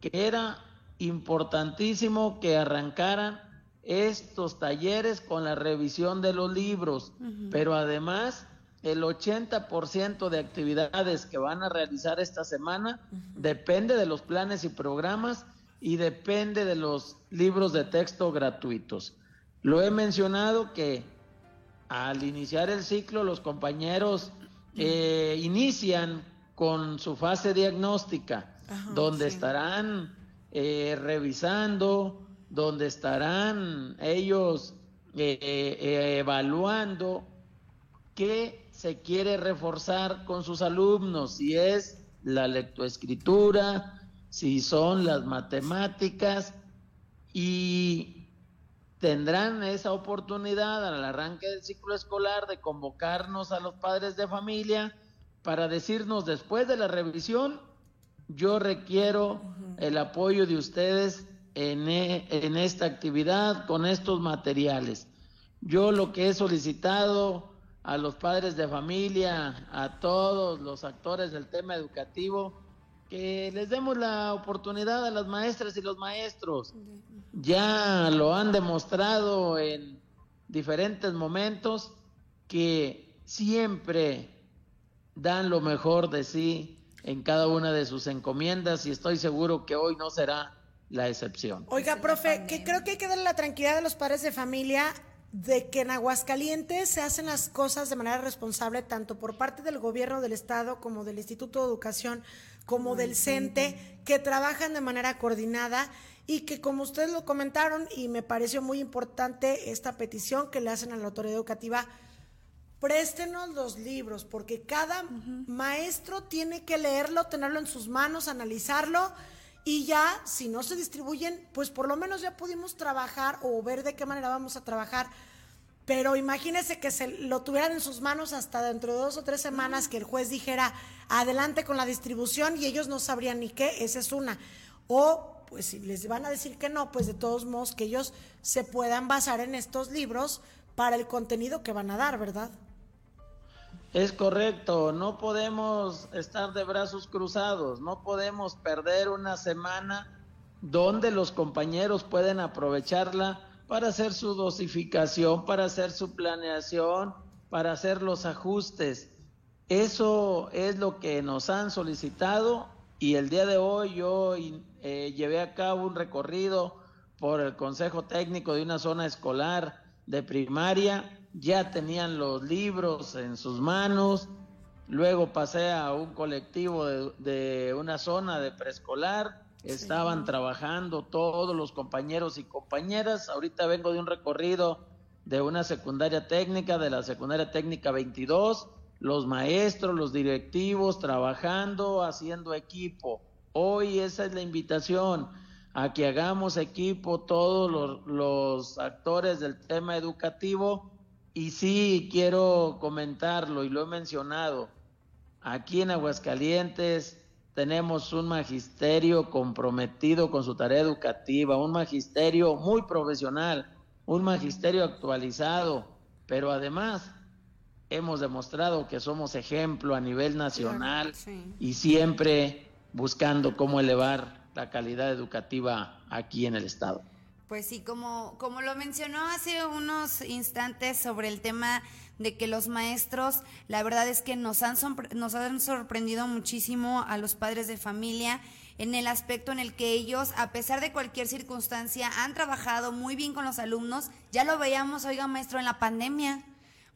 que era importantísimo que arrancaran estos talleres con la revisión de los libros, pero además el 80% de actividades que van a realizar esta semana depende de los planes y programas y depende de los libros de texto gratuitos. Lo he mencionado que al iniciar el ciclo los compañeros eh, inician con su fase diagnóstica, donde estarán eh, revisando, donde estarán ellos eh, eh, evaluando qué se quiere reforzar con sus alumnos, si es la lectoescritura, si son las matemáticas y tendrán esa oportunidad al arranque del ciclo escolar de convocarnos a los padres de familia para decirnos después de la revisión yo requiero el apoyo de ustedes en, e, en, esta actividad con estos materiales. Yo lo que he solicitado a los padres de familia, a todos los actores del tema educativo, que les demos la oportunidad a las maestras y los maestros. Ya lo han demostrado en diferentes momentos que siempre dan lo mejor de sí en cada una de sus encomiendas y estoy seguro que hoy no será la excepción. Oiga, profe, que creo que hay que darle la tranquilidad a los padres de familia de que en Aguascalientes se hacen las cosas de manera responsable tanto por parte del gobierno del estado como del Instituto de Educación como del CENTE que trabajan de manera coordinada y que como ustedes lo comentaron y me pareció muy importante esta petición que le hacen a la autoridad educativa préstenos los libros, porque cada maestro tiene que leerlo, tenerlo en sus manos, analizarlo y ya, si no se distribuyen, pues por lo menos ya pudimos trabajar o ver de qué manera vamos a trabajar. Pero imagínese que se lo tuvieran en sus manos hasta dentro de dos o tres semanas que el juez dijera adelante con la distribución y ellos no sabrían ni qué, esa es una. O pues si les van a decir que no, pues de todos modos que ellos se puedan basar en estos libros para el contenido que van a dar, ¿verdad? Es correcto, no podemos estar de brazos cruzados, no podemos perder una semana donde los compañeros pueden aprovecharla para hacer su dosificación, para hacer su planeación, para hacer los ajustes. Eso es lo que nos han solicitado y el día de hoy yo eh, llevé a cabo un recorrido por el Consejo Técnico de una zona escolar de primaria ya tenían los libros en sus manos, luego pasé a un colectivo de, una zona de preescolar estaban trabajando todos los compañeros y compañeras. Ahorita vengo de un recorrido de una secundaria técnica, de la secundaria técnica 22, los maestros, los directivos trabajando, haciendo equipo. Hoy esa es la invitación a que hagamos equipo todos los, los actores del tema educativo y sí quiero comentarlo y lo he mencionado. Aquí en Aguascalientes tenemos un magisterio comprometido con su tarea educativa, un magisterio muy profesional, un magisterio actualizado, pero además hemos demostrado que somos ejemplo a nivel nacional y siempre buscando cómo elevar la calidad educativa aquí en el estado. Pues sí, como, como lo mencionó hace unos instantes sobre el tema de que los maestros, la verdad es que nos han, nos han sorprendido muchísimo a los padres de familia en el aspecto en el que ellos, a pesar de cualquier circunstancia, han trabajado muy bien con los alumnos. Ya lo veíamos, oiga, maestro, en la pandemia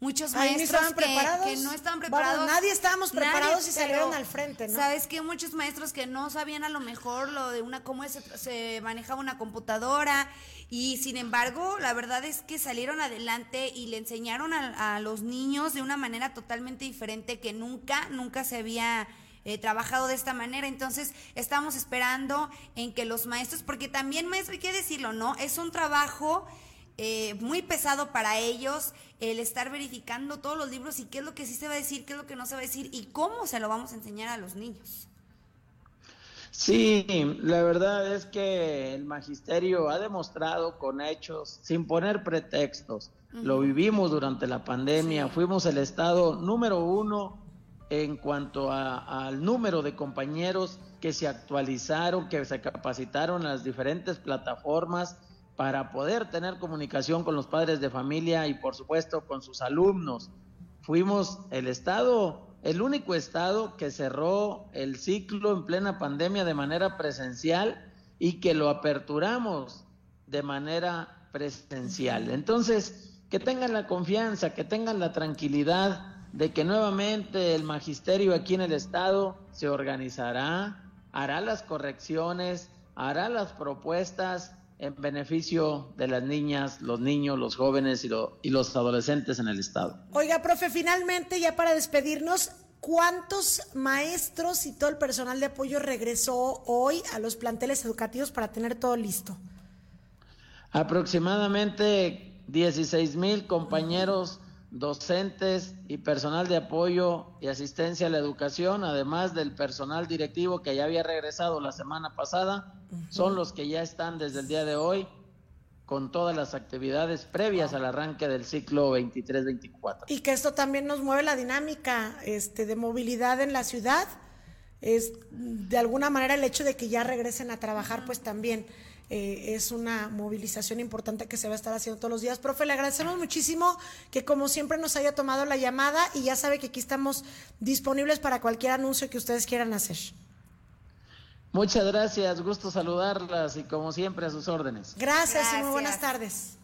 muchos maestros que, no estaban preparados. nadie estábamos preparados y salieron al frente, ¿no? ¿Sabes qué? Muchos maestros que no sabían a lo mejor lo de una cómo se, manejaba una computadora y sin embargo, la verdad es que salieron adelante y le enseñaron a, los niños de una manera totalmente diferente que nunca, nunca se había eh, trabajado de esta manera. Entonces, estamos esperando en que los maestros, porque también, maestro, hay que decirlo, ¿no? Es un trabajo eh, muy pesado para ellos el estar verificando todos los libros y qué es lo que sí se va a decir, qué es lo que no se va a decir y cómo se lo vamos a enseñar a los niños. Sí, la verdad es que el magisterio ha demostrado con hechos, sin poner pretextos. Lo vivimos durante la pandemia, fuimos el estado número uno en cuanto al número de compañeros que se actualizaron, que se capacitaron en las diferentes plataformas para poder tener comunicación con los padres de familia y por supuesto con sus alumnos. Fuimos el estado, el único estado que cerró el ciclo en plena pandemia de manera presencial y que lo aperturamos de manera presencial. Entonces, que tengan la confianza, que tengan la tranquilidad de que nuevamente el magisterio aquí en el estado se organizará, hará las correcciones, hará las propuestas en beneficio de las niñas, los niños, los jóvenes y, y, los adolescentes en el Estado. Oiga, profe, finalmente, ya para despedirnos, ¿cuántos maestros y todo el personal de apoyo regresó hoy a los planteles educativos para tener todo listo? Aproximadamente 16 mil compañeros docentes y personal de apoyo y asistencia a la educación, además del personal directivo que ya había regresado la semana pasada, son los que ya están desde el día de hoy con todas las actividades previas al arranque del ciclo 23-24. Y que esto también nos mueve la dinámica este, de movilidad en la ciudad. Es de alguna manera el hecho de que ya regresen a trabajar, pues también eh, es una movilización importante que se va a estar haciendo todos los días. Profe, le agradecemos muchísimo que como siempre nos haya tomado la llamada y ya sabe que aquí estamos disponibles para cualquier anuncio que ustedes quieran hacer. Muchas gracias, gusto saludarlas y como siempre a sus órdenes. Gracias, y muy buenas tardes.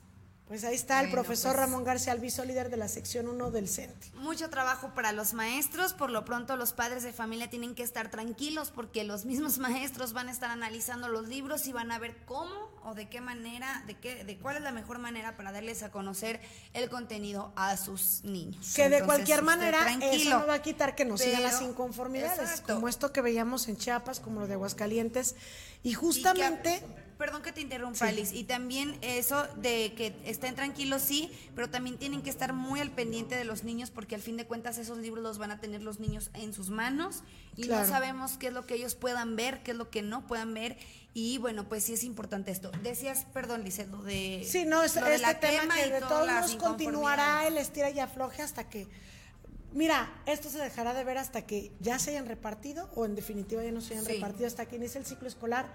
Pues ahí está el profesor pues Ramón García Alviso, líder de la sección 1 del CENTE. Mucho trabajo para los maestros, por lo pronto los padres de familia tienen que estar tranquilos porque los mismos maestros van a estar analizando los libros y van a ver cómo o de qué manera, de qué, de cuál es la mejor manera para darles a conocer el contenido a sus niños. Que de cualquier manera eso no va a quitar que nos sigan las inconformidades, como esto que veíamos en Chiapas, como lo de Aguascalientes, y justamente perdón que te interrumpa, Alice, y también eso de que estén tranquilos, sí, pero también tienen que estar muy al pendiente de los niños porque al fin de cuentas esos libros los van a tener los niños en sus manos y no sabemos qué es lo que ellos puedan ver, qué es lo que no puedan ver y bueno, pues sí es importante esto. Decías, perdón, Lice, lo de Sí, no, es, este tema que de todos modos continuará el estira y afloje hasta que Mira, esto se dejará de ver hasta que ya se hayan repartido o en definitiva ya no se hayan repartido hasta que inicie el ciclo escolar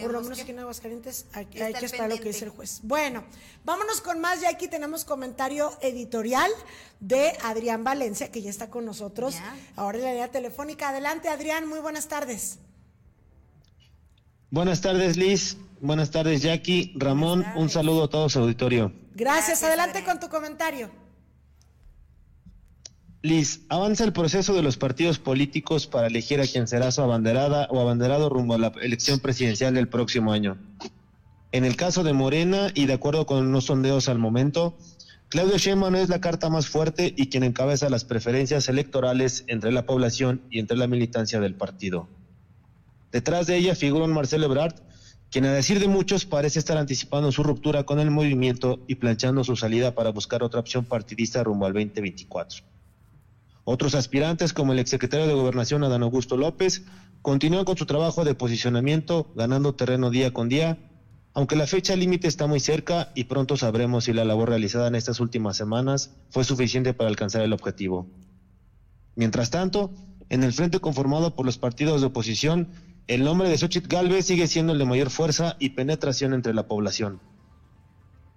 por lo menos aquí en Aguascalientes hay, hay que esperar lo que dice el juez. Bueno, vámonos con más. Ya aquí tenemos comentario editorial de Adrián Valencia, que ya está con nosotros. Ahora en la línea telefónica. Adelante, Adrián. Muy buenas tardes. Buenas tardes, Liz. Buenas tardes, Jackie. Ramón, un saludo a todos, auditorio. Gracias. Adelante con tu comentario. Liz, avanza el proceso de los partidos políticos para elegir a quien será su abanderada o abanderado rumbo a la elección presidencial del próximo año. En el caso de Morena, y de acuerdo con unos sondeos al momento, Claudio Sheinbaum es la carta más fuerte y quien encabeza las preferencias electorales entre la población y entre la militancia del partido. Detrás de ella figura un Marcelo Ebrard, quien a decir de muchos parece estar anticipando su ruptura con el movimiento y planchando su salida para buscar otra opción partidista rumbo al 2024. Otros aspirantes, como el exsecretario de Gobernación Adán Augusto López, continúan con su trabajo de posicionamiento, ganando terreno día con día, aunque la fecha límite está muy cerca y pronto sabremos si la labor realizada en estas últimas semanas fue suficiente para alcanzar el objetivo. Mientras tanto, en el frente conformado por los partidos de oposición, el nombre de Xochitl Galvez sigue siendo el de mayor fuerza y penetración entre la población.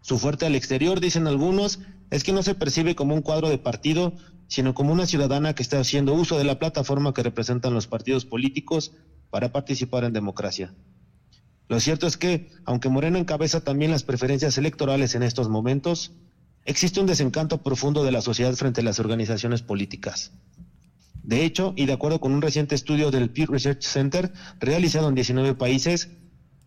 Su fuerte al exterior, dicen algunos, es que no se percibe como un cuadro de partido, sino como una ciudadana que está haciendo uso de la plataforma que representan los partidos políticos para participar en democracia. Lo cierto es que, aunque Moreno encabeza también las preferencias electorales en estos momentos, existe un desencanto profundo de la sociedad frente a las organizaciones políticas. De hecho, y de acuerdo con un reciente estudio del Pew Research Center realizado en 19 países,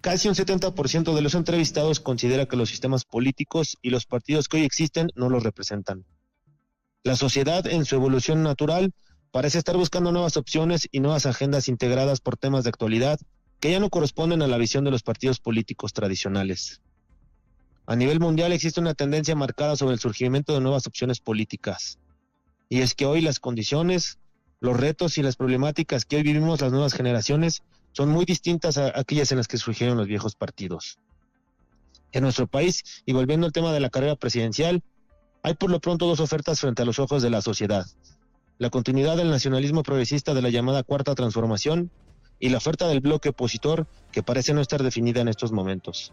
Casi un 70% de los entrevistados considera que los sistemas políticos y los partidos que hoy existen no los representan. La sociedad, en su evolución natural, parece estar buscando nuevas opciones y nuevas agendas integradas por temas de actualidad que ya no corresponden a la visión de los partidos políticos tradicionales. A nivel mundial existe una tendencia marcada sobre el surgimiento de nuevas opciones políticas. Y es que hoy las condiciones, los retos y las problemáticas que hoy vivimos las nuevas generaciones son muy distintas a aquellas en las que surgieron los viejos partidos. En nuestro país, y volviendo al tema de la carrera presidencial, hay por lo pronto dos ofertas frente a los ojos de la sociedad. La continuidad del nacionalismo progresista de la llamada Cuarta Transformación y la oferta del bloque opositor que parece no estar definida en estos momentos.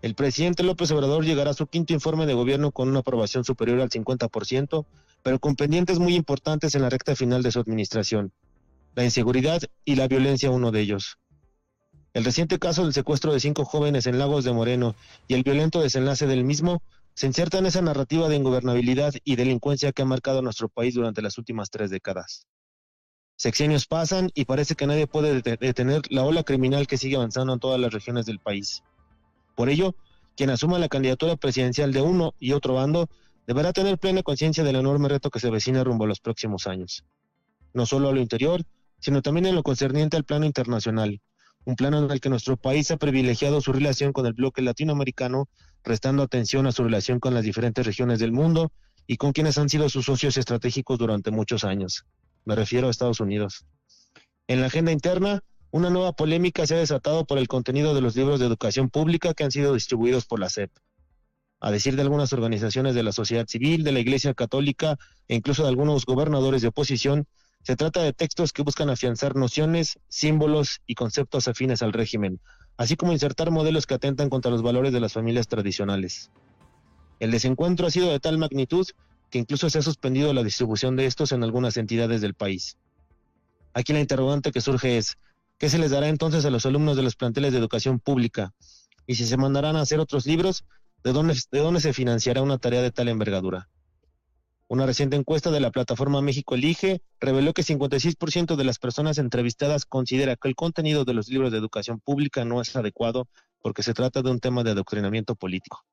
El presidente López Obrador llegará a su quinto informe de gobierno con una aprobación superior al 50%, pero con pendientes muy importantes en la recta final de su administración, la inseguridad y la violencia uno de ellos. El reciente caso del secuestro de cinco jóvenes en Lagos de Moreno y el violento desenlace del mismo se inserta en esa narrativa de ingobernabilidad y delincuencia que ha marcado nuestro país durante las últimas tres décadas. Sexenios pasan y parece que nadie puede detener la ola criminal que sigue avanzando en todas las regiones del país. Por ello, quien asuma la candidatura presidencial de uno y otro bando deberá tener plena conciencia del enorme reto que se avecina rumbo a los próximos años. No solo a lo interior, sino también en lo concerniente al plano internacional, un plano en el que nuestro país ha privilegiado su relación con el bloque latinoamericano, restando atención a su relación con las diferentes regiones del mundo y con quienes han sido sus socios estratégicos durante muchos años. Me refiero a Estados Unidos. En la agenda interna, una nueva polémica se ha desatado por el contenido de los libros de educación pública que han sido distribuidos por la SEP. A decir de algunas organizaciones de la sociedad civil, de la Iglesia Católica e incluso de algunos gobernadores de oposición, se trata de textos que buscan afianzar nociones, símbolos y conceptos afines al régimen, así como insertar modelos que atentan contra los valores de las familias tradicionales. El desencuentro ha sido de tal magnitud que incluso se ha suspendido la distribución de estos en algunas entidades del país. Aquí la interrogante que surge es, ¿qué se les dará entonces a los alumnos de los planteles de educación pública? Y si se mandarán a hacer otros libros, ¿de dónde, de dónde se financiará una tarea de tal envergadura? Una reciente encuesta de la plataforma México Elige reveló que 56% de las personas entrevistadas considera que el contenido de los libros de educación pública no es adecuado porque se trata de un tema de adoctrinamiento político.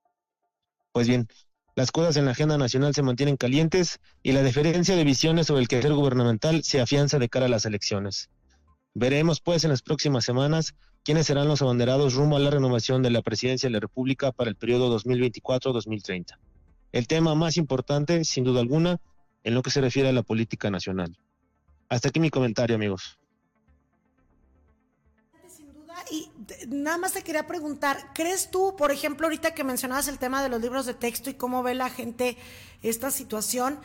Pues bien, las cosas en la agenda nacional se mantienen calientes y la diferencia de visiones sobre el quehacer gubernamental se afianza de cara a las elecciones. Veremos pues en las próximas semanas quiénes serán los abanderados rumbo a la renovación de la presidencia de la República para el periodo 2024-2030 el tema más importante, sin duda alguna, en lo que se refiere a la política nacional. Hasta aquí mi comentario, amigos. Sin duda, y nada más te quería preguntar, ¿crees tú, por ejemplo, ahorita que mencionabas el tema de los libros de texto y cómo ve la gente esta situación,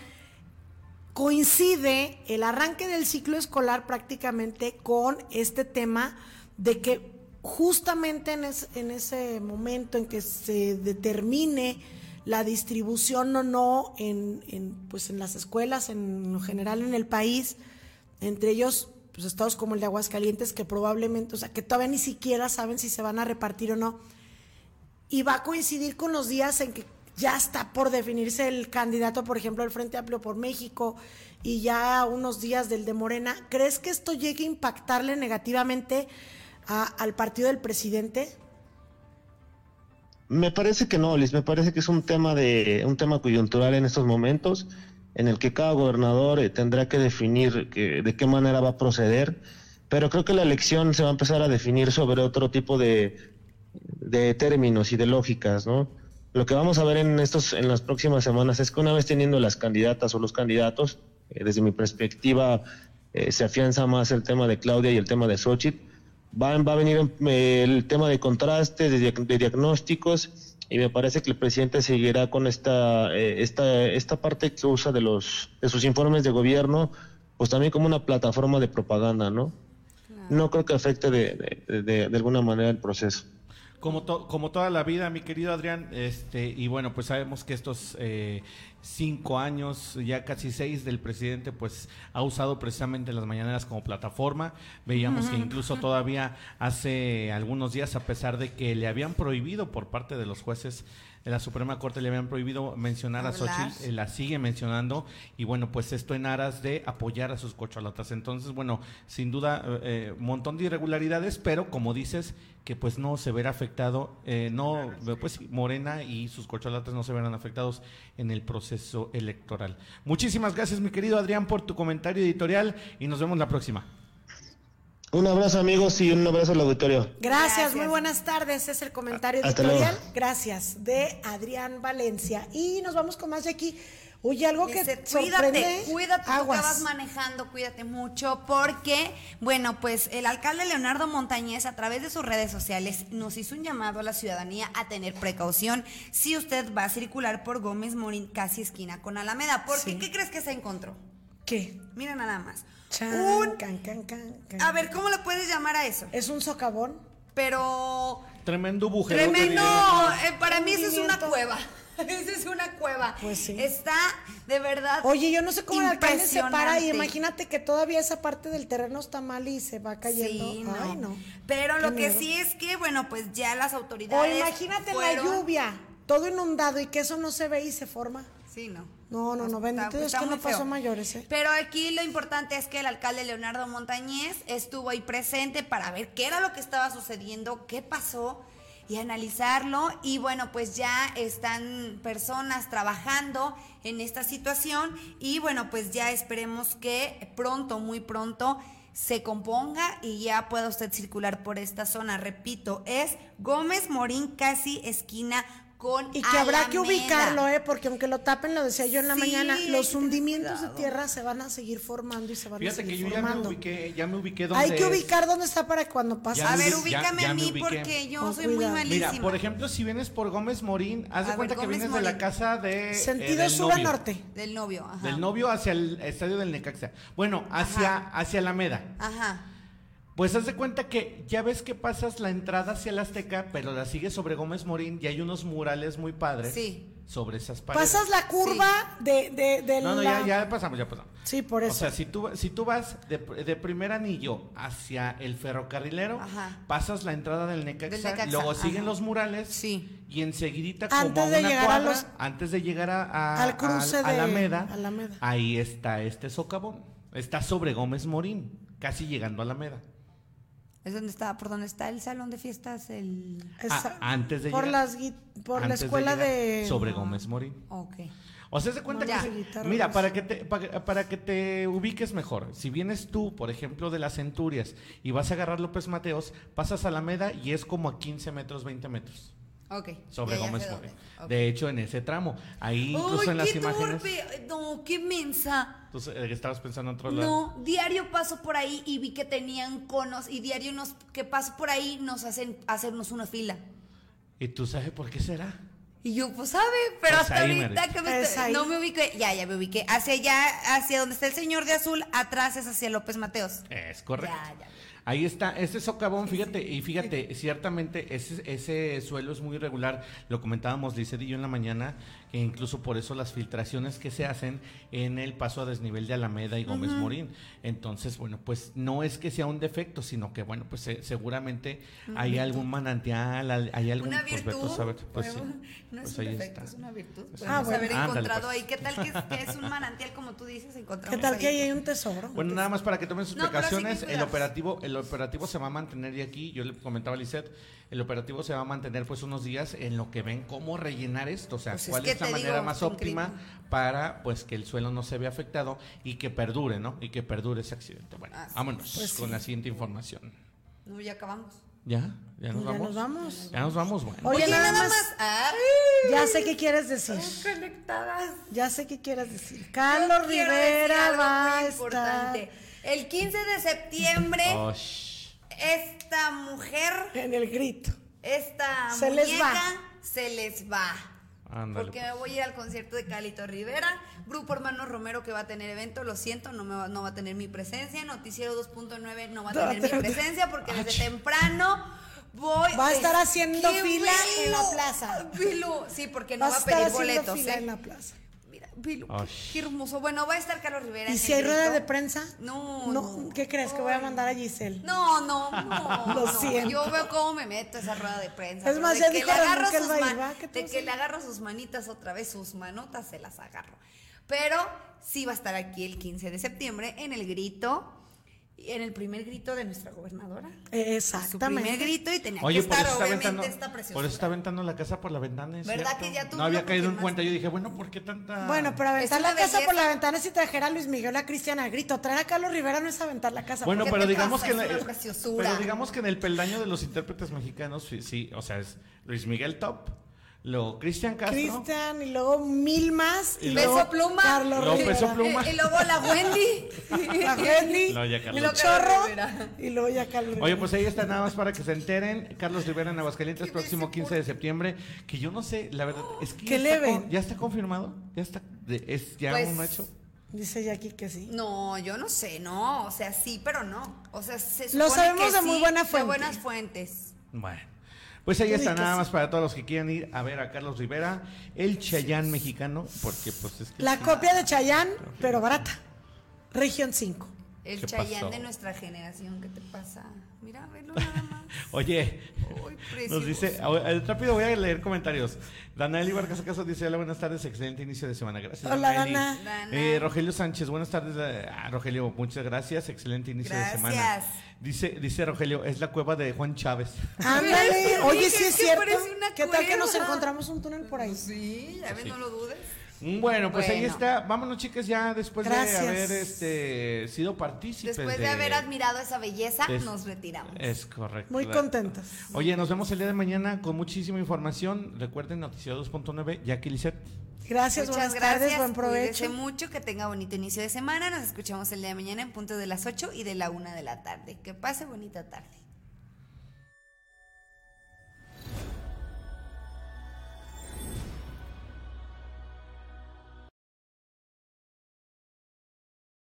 coincide el arranque del ciclo escolar prácticamente con este tema de que justamente en, en ese momento en que se determine la distribución o no en, pues en las escuelas, en general en el país, entre ellos pues estados como el de Aguascalientes que probablemente, o sea, que todavía ni siquiera saben si se van a repartir o no. Y va a coincidir con los días en que ya está por definirse el candidato, por ejemplo, del Frente Amplio por México y ya unos días del de Morena. ¿Crees que esto llegue a impactarle negativamente al partido del presidente? Me parece que no, Liz, me parece que es un tema de un tema coyuntural en estos momentos en el que cada gobernador eh, tendrá que definir de qué manera va a proceder, pero creo que la elección se va a empezar a definir sobre otro tipo de, de términos y de lógicas, ¿no? Lo que vamos a ver en estos en las próximas semanas es que una vez teniendo las candidatas o los candidatos, eh, desde mi perspectiva eh, se afianza más el tema de Claudia y el tema de Xochitl, va, va a venir el tema de contrastes, de, de diagnósticos y me parece que el presidente seguirá con esta, eh, esta, esta parte que usa de, los, de sus informes de gobierno, pues también como una plataforma de propaganda, ¿no? No creo que afecte de, de, de alguna manera el proceso. Como, como toda la vida, mi querido Adrián, este, y bueno, pues sabemos que estos eh, cinco años, ya casi seis del presidente, pues ha usado precisamente las mañaneras como plataforma. Veíamos que incluso todavía hace algunos días, a pesar de que le habían prohibido por parte de los jueces de la Suprema Corte le habían prohibido mencionar a Xochitl, eh, la sigue mencionando y bueno, pues esto en aras de apoyar a sus cocholatas. Entonces, bueno, sin duda, un eh, eh, montón de irregularidades, pero como dices, que pues no se verá afectado, no, pues Morena y sus cocholatas no se verán afectados en el proceso electoral. Muchísimas gracias, mi querido Adrián, por tu comentario editorial y nos vemos la próxima. Un abrazo amigos y un abrazo al auditorio. Gracias, muy buenas tardes. Es el comentario editorial. Gracias, de Adrián Valencia. Y nos vamos con más de aquí. Oye, algo que cuídate, cuídate, Aguas. tú vas manejando, cuídate mucho, porque, bueno, pues el alcalde Leonardo Montañez a través de sus redes sociales nos hizo un llamado a la ciudadanía a tener precaución si usted va a circular por Gómez Morín, casi esquina con Alameda. Porque, ¿qué crees que se encontró? ¿Qué? Mira nada más un, a ver, ¿cómo le puedes llamar a eso? ¿Es un socavón? Pero... Tremendo bujero. Tremendo, eh, para mí eso es una cueva. Esa es una cueva. Pues sí. Está de verdad. Oye, yo no sé cómo el alcalde se para y imagínate que todavía esa parte del terreno está mal y se va cayendo. Sí, no. Ay, no. Pero lo que sí es que, bueno, pues ya las autoridades. O imagínate la lluvia, todo inundado y que eso no se ve y se forma. Sí, no. No, no, no, bendito Dios que no pasó mayores. ¿eh? Pero aquí lo importante es que el alcalde Leonardo Montañez estuvo ahí presente para ver qué era lo que estaba sucediendo, qué pasó y analizarlo. Y bueno, pues ya están personas trabajando en esta situación y bueno, pues ya esperemos que pronto, muy pronto, se componga y ya pueda usted circular por esta zona. Repito, es Gómez Morín, casi esquina y que habrá que ubicarlo, ¿eh? porque aunque lo tapen, lo decía yo en la mañana, los hundimientos de tierra se van a seguir formando y se van a seguir que yo ya me ubiqué, ya me ubiqué donde Hay que ubicar dónde está para cuando pase. A ver, ubícame a mí porque yo soy muy malísima. Mira, por ejemplo, si vienes por Gómez Morín, haz de cuenta que vienes de la casa de eh, Sentido sur a norte. Del novio, ajá. Del novio hacia el estadio del Necaxa. Bueno, hacia hacia Alameda. Ajá. Pues haz de cuenta que ya ves que pasas la entrada hacia el Azteca, pero la sigues sobre Gómez Morín y hay unos murales muy padres. Sí. Sobre esas paredes. Pasas la curva de, de, de, No, no, ya, ya, pasamos, ya pasamos. Sí, por eso. O sea, si tú, si tú vas de, de primer anillo hacia el ferrocarrilero, pasas la entrada del Necaxa, luego siguen los murales sí. y enseguidita como a una cuadra, antes de llegar a, al cruce de Alameda, ahí está este socavón. Está sobre Gómez Morín, casi llegando a Alameda. Es donde está, por donde está el salón de fiestas, el... Ah, antes de por Las, por la escuela de, Sobre Gómez Morín. Ok. O sea, se cuenta que... mira, para que, te, para, que te ubiques mejor, si vienes tú, por ejemplo, de las Centurias y vas a agarrar López Mateos, pasas a Alameda y es como a 15 metros, 20 metros. Sobre Gómez Morín. De hecho, en ese tramo. Ahí incluso en las imágenes. No, qué mensa. Entonces, eh, estabas pensando en otro lado. No, diario paso por ahí y vi que tenían conos y diario nos, que paso por ahí nos hacen hacernos una fila. ¿Y tú sabes por qué será? Y yo, pues sabe, pero pues hasta ahorita que me no me ubiqué, ya, ya me ubiqué. Hacia allá, hacia donde está el señor de azul, atrás es hacia López Mateos. Es correcto. Ahí está, este socavón, fíjate, y fíjate, ciertamente ese, ese suelo es muy irregular, lo comentábamos Lice y yo en la mañana, que incluso por eso las filtraciones que se hacen en el paso a desnivel de Alameda y Gómez Morín. Entonces, bueno, pues no es que sea un defecto, sino que, bueno, pues seguramente hay algún manantial, hay algún... Una virtud, pues, sí, no es pues un defecto, es una virtud. Ah, Podemos haber encontrado pues. ahí, ¿qué tal que es, un manantial como tú dices? Encontramos ¿Qué tal que ahí hay un tesoro? Bueno, nada más para que tomen sus precauciones, el operativo el operativo se va a mantener de aquí, yo le comentaba a Lisette, el operativo se va a mantener pues unos días en lo que ven cómo rellenar esto, o sea, pues cuál es, la manera más óptima para pues que el suelo no se vea afectado y que perdure, ¿no? Y que perdure ese accidente. Bueno, vámonos pues con la siguiente información. No, ya acabamos. ¿Ya? ¿Ya nos, vamos? ya nos vamos? Ya nos vamos, bueno. Oye, nada, más. Ya sé qué quieres decir. Conectadas. Ya sé qué quieres decir. Carlos Rivera va a estar. El 15 de septiembre. esta mujer. En el grito. Esta se les va. se les va. Porque me voy a ir al concierto de Calito Rivera. Grupo Hermano Romero que va a tener evento, lo siento, no, me va, no va a tener mi presencia. Noticiero 2.9 no va a tener mi presencia porque desde temprano voy. Va a estar haciendo fila en la plaza. sí, porque no va, a pedir boletos. Fila ¿eh? en la plaza. Qué hermoso. Bueno, va a estar Carlos Rivera. ¿Y si hay rueda de prensa? No, no. ¿Qué crees? que voy a mandar a Giselle. No, no, no. Lo siento. Yo veo cómo me meto esa rueda de prensa. Es más, ya que le agarro sus De que le agarro sus manitas otra vez, sus manotas se las agarro. Pero sí va a estar aquí el 15 de septiembre en el grito en el primer grito de nuestra gobernadora. Exactamente. Su primer grito y tenía que estar obviamente esta presión. Por eso está aventando la casa por la ventana. ¿Verdad que ya tú No había caído en cuenta. Yo dije, bueno, ¿por qué tanta.? Bueno, pero aventar la casa por la ventana si trajera a Luis Miguel a Cristiana grito. Traer a Carlos Rivera no es aventar la casa. Bueno, pero digamos que. pero digamos que en el peldaño de los intérpretes mexicanos, sí, o sea, es Luis Miguel top. Luego Cristian Castro. Cristian y luego mil más. Y, Peso Pluma. Carlos luego Peso Pluma. Y, luego la Wendy. la Wendy. Luego ya Carlos. Y luego Chorro. Y luego ya Carlos Oye, pues ahí está nada más para que se enteren. Carlos Rivera en Aguascalientes, próximo 15 de septiembre. Que yo no sé, la verdad, es que. ¿Qué ya, está, ya está confirmado. Ya está. Es ya pues, un hecho. Dice Jackie que sí. No, yo no sé, no. O sea, sí, pero no. O sea, se supone Lo sabemos de muy buena fuente. De buenas fuentes. Bueno. Pues ahí está, nada más para todos los que quieran ir a ver a Carlos Rivera, el Chayán mexicano, porque pues es que La copia de Chayán, pero barata. Región 5. El Chayán de nuestra generación, ¿qué te pasa? Mira, velo nada más. Oye, nos dice, rápido voy a leer comentarios. Danaeli Vargas Acaso dice, hola, buenas tardes, excelente inicio de semana. Gracias. Hola, Dana. Eh, Rogelio Sánchez, buenas tardes. Ah, Rogelio, muchas gracias, excelente inicio de semana. Dice, dice Rogelio, es la cueva de Juan Chávez. Ándale, oye, sí es cierto. ¿Qué tal que nos encontramos un túnel por ahí? Sí, ya ves, no lo dudes. Bueno, pues ahí está. Vámonos, chicas, ya después de haber este, sido partícipes. Después de, haber admirado esa belleza, nos retiramos. Es correcto. Muy contentas. Oye, nos vemos el día de mañana con muchísima información. Recuerden, Noticiero 2.9, Jackie Lisset. Gracias, Muchas buenas gracias. tardes, buen provecho. mucho, que tenga bonito inicio de semana. Nos escuchamos el día de mañana en punto de las 8 y de la 1 de la tarde. Que pase bonita tarde.